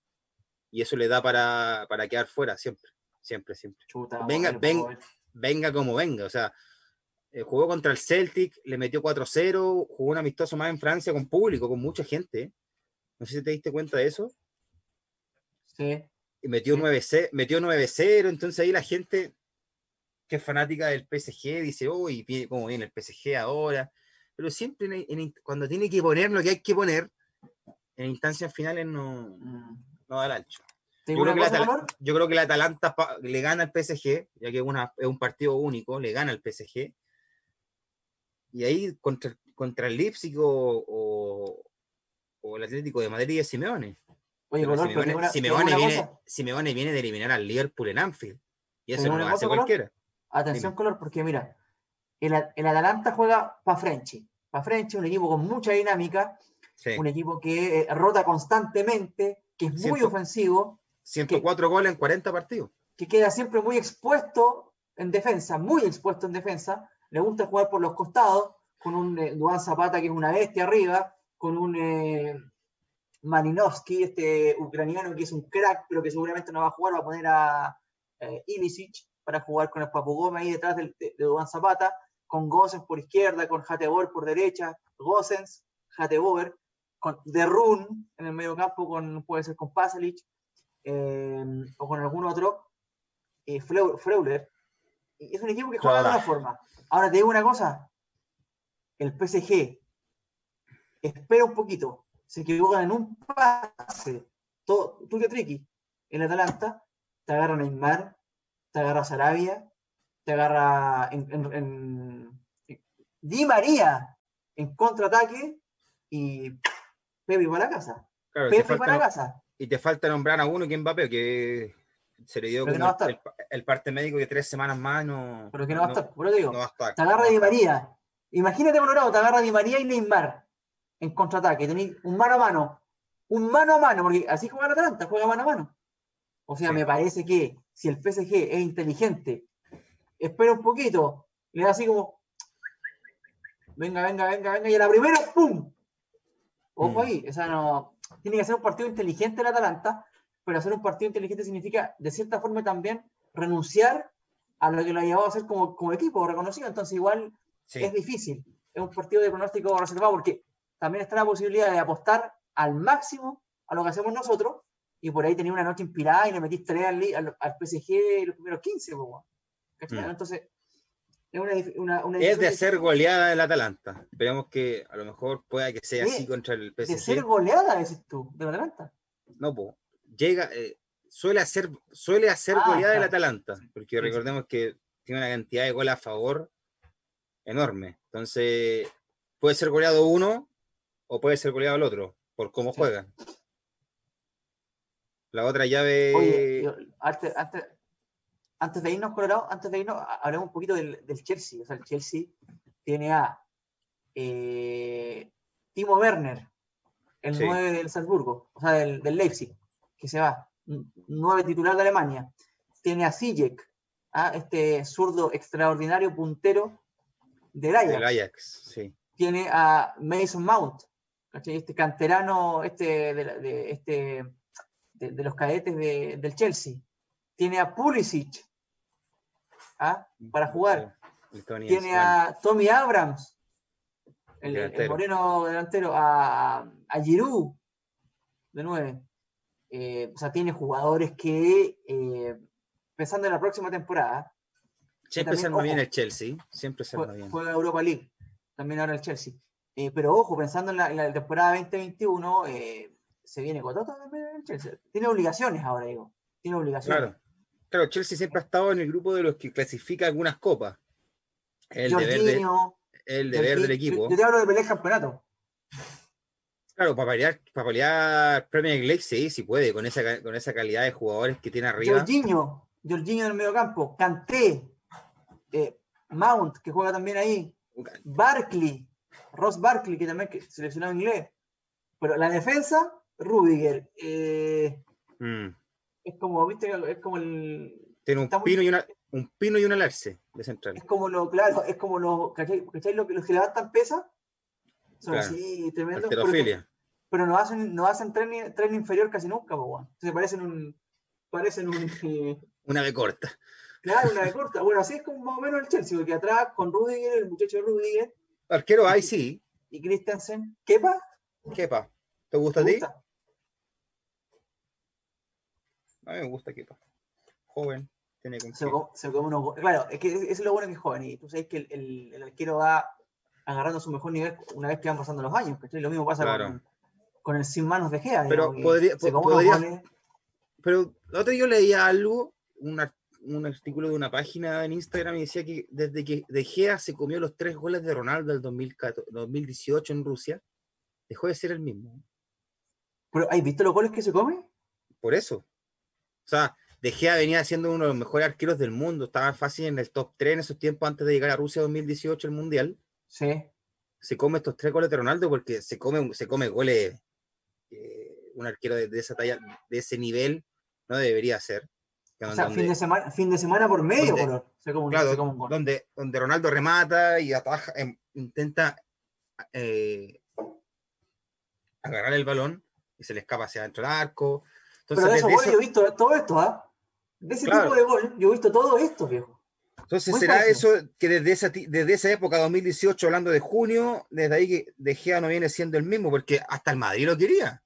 S2: Y eso le da para, para quedar fuera siempre, siempre, siempre
S1: Chuta,
S2: Venga,
S1: weón,
S2: ven-
S1: po, weón.
S2: Venga como venga. O sea, eh, jugó contra el Celtic, le metió 4-0, jugó un amistoso más en Francia con público, con mucha gente. No sé si te diste cuenta de eso.
S1: Sí.
S2: Y metió
S1: Sí.
S2: 9-0, metió 9-0, entonces ahí la gente que es fanática del PSG dice, uy, pi- ¿cómo viene el PSG ahora? Pero siempre en- en- cuando tiene que poner lo que hay que poner, en instancias finales no,
S1: Mm.
S2: no da el ancho.
S1: ¿Te
S2: Yo creo, que la
S1: cosa,
S2: Atala-
S1: Color?
S2: yo creo que la Atalanta le gana al PSG, ya que es, una- es un partido único, le gana al PSG. Y ahí contra, contra el Leipzig o, o- o el Atlético de Madrid es Simeone.
S1: Oye,
S2: Pero
S1: Color, pero
S2: Simeone,
S1: una-
S2: Simeone viene. Simeone de eliminar al Liverpool en Anfield. Y eso no lo hace
S1: Color.
S2: cualquiera.
S1: Atención,
S2: Dime.
S1: color, porque mira, el, el Atalanta juega para Frenchy. Para Frenchy, un equipo con mucha dinámica,
S2: Sí.
S1: un equipo que eh, rota constantemente, que es muy
S2: Siento-
S1: ofensivo,
S2: 104 goles en 40 partidos.
S1: que queda siempre muy expuesto en defensa, muy expuesto en defensa. Le gusta jugar por los costados, con un eh, Duan Zapata que es una bestia arriba, con un eh, este ucraniano que es un crack, pero que seguramente no va a jugar, va a poner a eh, Ilicic para jugar con el Papu Gómez ahí detrás del- de, de Duan Zapata, con Gosens por izquierda, con Hateboer por derecha, Gosens, Hateboer, con De Run en el medio campo, con, puede ser con Pasalic, eh, o con algún otro, eh, Freu- Freuler. Es un equipo que juega de una forma. Ahora te digo una cosa, el PSG espera un poquito, se equivocan en un pase, todo, tú que tricky, el Atalanta, te agarra Neymar, te agarra Sarabia, te agarra en, en- en- en- Di María en contraataque y Pepe para la casa.
S2: Claro,
S1: Pepe para la casa.
S2: Y te falta nombrar a uno que Mbappé, que se le dio como
S1: no
S2: el, el- parte médico que tres semanas más no,
S1: Pero que no va a estar, por eso digo.
S2: no va a estar.
S1: te agarra Di. María. Imagínate Colorado, te agarra Di María y Neymar en contraataque. Tenéis un mano a mano. Un mano a mano, porque así juega el Atalanta, juega mano a mano. O sea,
S2: Sí.
S1: me parece que si el PSG es inteligente, espera un poquito, le da así como. Venga, venga, venga, venga, y a la primera, ¡pum! Ojo
S2: Mm.
S1: ahí, o sea, no. Tiene que ser un partido inteligente el Atalanta, pero hacer un partido inteligente significa, de cierta forma, también renunciar a lo que lo ha llevado a hacer como, como equipo reconocido. Entonces, igual
S2: Sí.
S1: es difícil. Es un partido de pronóstico reservado porque también está la posibilidad de apostar al máximo a lo que hacemos nosotros y por ahí tenía una noche inspirada y le metís tres al, al, al PSG los primeros 15. po, weón. ¿Cachai?
S2: Mm.
S1: Entonces, es una, dif- una, una
S2: Es de hacer goleada el Atalanta. Esperemos que a lo mejor pueda que sea
S1: Sí,
S2: así contra el
S1: de ser
S2: PSG.
S1: goleada, decís tú, de la Atalanta.
S2: No, po. Llega, eh, suele hacer, suele hacer
S1: Ah,
S2: goleada el
S1: claro.
S2: Atalanta, porque
S1: sí.
S2: recordemos que tiene una cantidad de goles a favor enorme. Entonces, puede ser goleado uno o puede ser goleado el otro, por cómo
S1: Sí.
S2: juegan. La otra llave.
S1: Oye, yo- antes, antes, antes de irnos, Colorado, antes de irnos, ha- hablemos un poquito del, del Chelsea. O sea, el Chelsea tiene a eh, Timo Werner, el
S2: Sí.
S1: 9 del Salzburgo, o sea, del, del Leipzig, que se va, n- 9 titular de Alemania. Tiene a Ziyech, ah, este zurdo extraordinario puntero del Ajax.
S2: del Ajax, sí.
S1: Tiene a Mason Mount, ¿cachai? este canterano este de, este, de, de los cadetes de- del Chelsea. Tiene a Pulisic ¿ah? para jugar. Tiene
S2: bueno,
S1: a Tommy Abrams, el, moreno delantero, a, a Giroud, de 9. o sea, tiene jugadores que, eh, pensando en la próxima temporada,
S2: Siempre se arma bien el Chelsea, siempre se arma bien.
S1: juega Europa League, también ahora el Chelsea. Eh, pero ojo, pensando en la, en la temporada 2021, eh, se viene Cotota también el Chelsea. Tiene obligaciones ahora, digo. Tiene obligaciones.
S2: Claro. Claro, Chelsea siempre ha estado en el grupo de los que clasifica algunas copas. El deber, de- el deber del equipo.
S1: Yo, te hablo de pelear campeonato.
S2: Claro, para pelear, para pelear Premier League, sí, sí puede, con esa, con esa calidad de jugadores que tiene arriba.
S1: Jorginho, Jorginho en el medio campo, Kanté, eh, Mount, que juega también ahí, Barkley, Ross Barkley, que también seleccionado inglés. Pero la defensa, Rudiger. eh,
S2: Mm.
S1: Es como, viste, es como el.
S2: Tiene un
S1: muy-
S2: pino, y una, un pino y una larce de central.
S1: Es como lo, claro, es como los, ¿cachai? ¿cachai? Los, que- los que levantan pesa. Son
S2: Claro.
S1: así tremendos. Pero, no hacen, no hacen tren, tren inferior casi nunca, po, weón. Entonces parecen un. Parecen un. eh,
S2: Una vez corta.
S1: claro, una de corta. Bueno, así es como más o menos el Chelsea, porque atrás con Rudiger, el muchacho Rudiger
S2: Arquero ahí sí.
S1: y Christensen. ¿Kepa?
S2: Kepa. ¿Te gusta a
S1: ¿Te
S2: ti?
S1: gusta?
S2: A mí me gusta Kepa. Joven. Tiene con
S1: Se, se come Claro, es que eso es lo bueno que es joven. Y tú sabes que el, el, el arquero va agarrando su mejor nivel una vez que van pasando los años. ¿cachai? Lo mismo pasa
S2: Claro.
S1: con, con el sin manos de Gea.
S2: Pero
S1: digamos, que
S2: podría- po- podría-
S1: goles.
S2: Pero la otra yo leía algo, un, ar- un artículo de una página en Instagram y decía que desde que De Gea se comió los tres goles de Ronaldo del 2014 2018 en Rusia, dejó de ser el mismo.
S1: Pero, ¿hay visto los goles que se come?
S2: Por eso. O sea, De Gea venía siendo uno de los mejores arqueros del mundo. Estaba fácil en el top 3 en esos tiempos antes de llegar a Rusia 2018, el Mundial.
S1: Sí.
S2: Se come estos tres goles de Ronaldo porque se come, se come goles. eh, un arquero de, de esa talla, de ese nivel, no debería ser.
S1: O sea,
S2: Donde-
S1: fin de, semana, fin de semana por medio,
S2: donde-.
S1: Se come
S2: Claro,
S1: se come un gol.
S2: donde, donde Ronaldo remata y ataja, em, intenta eh, agarrar el balón y se le escapa hacia adentro del arco. Entonces,
S1: Pero de esos goles
S2: eso-
S1: yo he visto todo esto, ¿ah? De ese
S2: Claro.
S1: tipo de gol, yo he visto todo esto, viejo.
S2: entonces
S1: muy
S2: será
S1: fácil.
S2: eso que desde esa, ti- desde esa época, 2018, hablando de junio, desde ahí que De Gea no viene siendo el mismo, porque hasta el Madrid lo quería.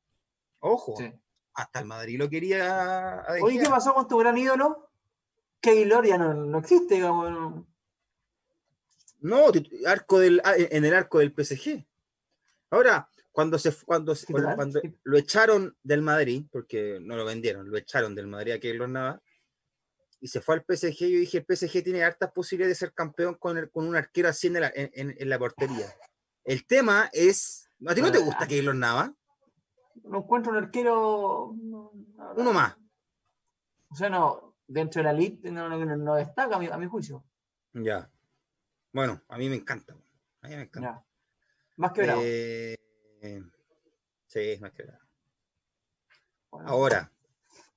S2: Ojo,
S1: Sí.
S2: hasta el Madrid lo quería a De
S1: Oye, ¿qué pasó con tu gran ídolo? Keylor ya no, no existe, digamos. no.
S2: No, arco del, ah, en el arco del PSG. Ahora, cuando se cuando, cuando lo echaron del Madrid, porque no lo vendieron, lo echaron del Madrid a Keylor Navas, y se fue al PSG, yo dije, el PSG tiene hartas posibilidades de ser campeón con, el- con un arquero así en la, en- en- en la portería. El tema es, ¿a ti no te gusta
S1: ah.
S2: Keylor Navas?
S1: No encuentro un arquero. no, no,
S2: Uno más.
S1: O sea, no, dentro de la elite no, destaca a mi, a mi juicio.
S2: Ya. Bueno, a mí me encanta. A mí me encanta.
S1: Ya. Más que bravo.
S2: Eh, sí, es más que.
S1: Bueno.
S2: Ahora,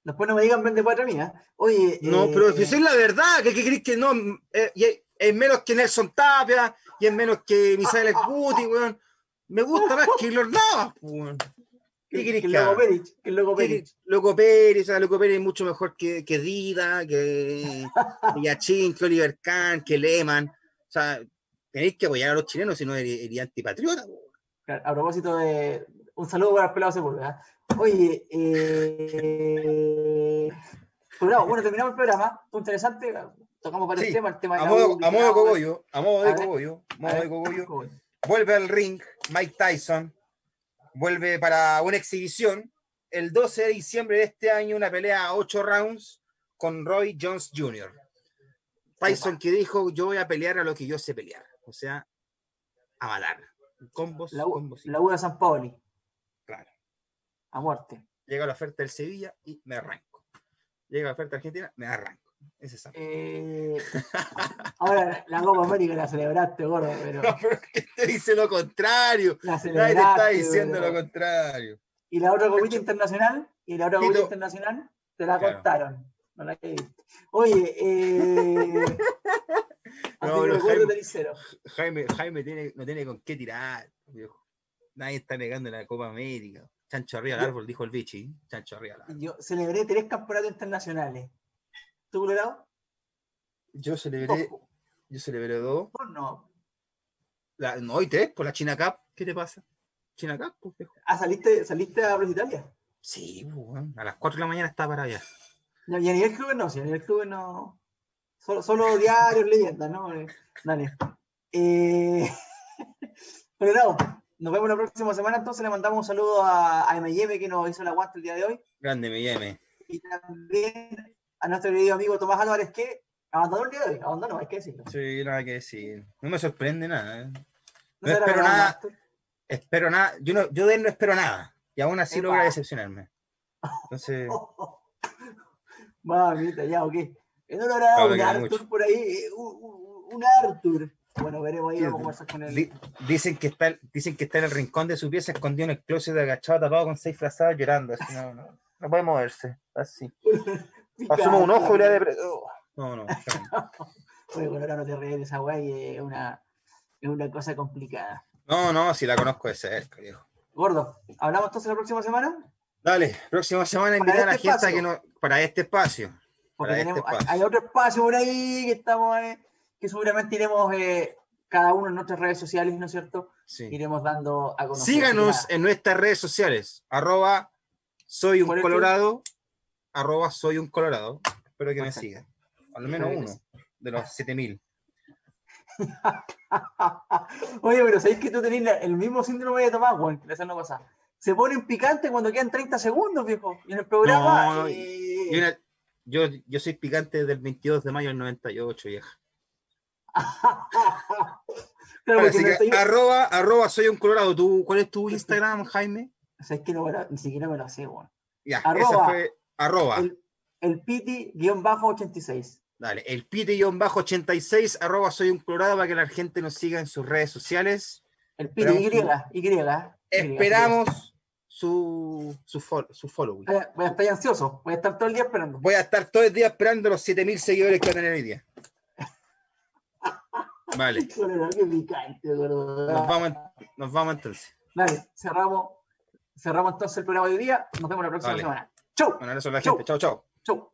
S1: Después no me digan vende cuatro mía. Oye.
S2: No,
S1: eh,
S2: pero si es la verdad, que, que crees que no, eh, es, menos que Nelson Tapia, y es menos que Misael Guti, weón. Me gusta más que los Navas, weón. ¿Qué
S1: que,
S2: querés
S1: que Loco? Peric, que Loco
S2: ¿Qué
S1: Peric.
S2: querés? Loco Pérez, o sea, Loco Pérez es mucho mejor que, que Dida, que, Yachín, que Oliver Kahn, que Lehmann. O sea, tenéis que apoyar a los chilenos, si no eres, eres antipatriota. po.
S1: A propósito de. Un saludo para el pelado Sepúlveda. Oye, eh. programa. Bueno, terminamos el programa. Interesante. Tocamos varios
S2: Sí,
S1: temas. El tema de
S2: A
S1: la
S2: modo, a modo de cogollo, a modo de cogollo,
S1: a
S2: modo de cogollo. vuelve al ring Mike Tyson, vuelve para una exhibición el 12 de diciembre de este año, una pelea a 8 rounds con Roy Jones Jr. Tyson que dijo, yo voy a pelear a lo que yo sé pelear, o sea, a matar. Combos,
S1: La U,
S2: combos. y-
S1: la U de San Paoli.
S2: Claro.
S1: A muerte.
S2: Llega la oferta del Sevilla y me arranco. Llega la oferta argentina, me arranco. Ese es
S1: Eh, ahora, la Copa América la celebraste, gordo, pero.
S2: No, pero te dice lo contrario.
S1: La
S2: Nadie te está diciendo
S1: pero-
S2: lo contrario.
S1: Y la otra copita internacional, y la otra copita internacional, te la
S2: Claro.
S1: contaron. No la. Oye, eh.
S2: No, no, Jaime. Jaime, Jaime tiene, no tiene con qué tirar, viejo. Nadie está negando la Copa América. Chancho arriba al árbol, dijo el bichi. Chancho arriba al árbol.
S1: Yo celebré tres campeonatos internacionales. ¿Tú, Colorado?
S2: Yo celebré,
S1: Ojo,
S2: yo celebré dos.
S1: vos no.
S2: La, no, hoy tres, por la China Cup. ¿Qué te pasa? China Cup, pues, viejo.
S1: Ah, ¿saliste, saliste a Plaza Italia?
S2: Sí, pues, a las 4 de la mañana estaba para allá.
S1: No, y a nivel club no, si a nivel club no. Solo, solo diarios, leyendas, ¿no? Eh, Dale. Eh, Colorado, nos vemos la próxima semana. Entonces le mandamos un saludo a, a M&M que nos hizo el aguante el día de hoy.
S2: Grande, llame.
S1: Y también a nuestro querido amigo Tomás Álvarez que abandonó el día de hoy. Abandonó, hay que decirlo.
S2: Sí, nada que decir. No me sorprende nada. ¿eh?
S1: No
S2: No espero nada. Espero nada. Yo, no, yo de él no espero nada. Y aún así
S1: Epa.
S2: logra decepcionarme. Entonces,
S1: Mamita, ya, ok. ¿No lo habrá dado
S2: Claro,
S1: un Arthur
S2: mucho.
S1: por ahí? eh, Un, un- un Arthur. Bueno, veremos ahí, a conversar con él.
S2: Di- dicen, que está, dicen que está en el rincón de su pieza, escondido en el closet, agachado, tapado con seis frazadas, llorando. Así, no, no, no puede moverse. Así. Asumo un ojo y le da depre- oh. No, no.
S1: Oye, bueno, ahora no te ríes de esa weá y es una, es una cosa complicada.
S2: No, no, si la conozco de cerca, viejo.
S1: Gordo, ¿hablamos entonces la próxima semana?
S2: Dale, próxima semana invitar a la
S1: este
S2: gente a que no, para este espacio.
S1: Porque
S2: este
S1: tenemos, hay, otro espacio por ahí que estamos, eh, que seguramente iremos eh, cada uno en nuestras redes sociales, ¿no es cierto?
S2: Sí.
S1: Iremos dando a conocer.
S2: Síganos en nuestras redes sociales. Arroba soy un
S1: ¿Cuál es tu?
S2: colorado. Arroba soy un colorado. Espero que me sigan. Al menos uno de los 7000.
S1: Oye, pero sabéis que tú tenés el mismo síndrome de Tomás, Juan, que la semana pasada. Se ponen picantes cuando quedan 30 segundos, viejo. Y en el programa.
S2: No,
S1: eh,
S2: Y una- yo, yo soy picante desde el 22 de mayo del 98, vieja.
S1: claro,
S2: Ahora, que arroba, arroba soy un colorado. ¿Tú, ¿Cuál es tu Instagram, Jaime?
S1: O sea, es que no ni siquiera me lo sé, weón.
S2: Ya,
S1: Arroba.
S2: esa fue arroba.
S1: El, el Piti-86.
S2: Dale, el pite-86, arroba soy un colorado para que la gente nos siga en sus redes sociales.
S1: El Piti, Y,
S2: Esperamos
S1: Y, Y.
S2: Esperamos su, su, fol- su following.
S1: Voy a- voy a estar ansioso, voy a estar todo el día esperando.
S2: Voy a estar todo el día esperando los 7000 seguidores que van a tener hoy día. Vale, nos vamos, nos vamos entonces.
S1: Dale, cerramos, cerramos entonces el programa de hoy día. Nos vemos la próxima
S2: Vale.
S1: semana. Chau,
S2: Bueno, eso es la
S1: Chau.
S2: gente. Chao, chao.
S1: chau.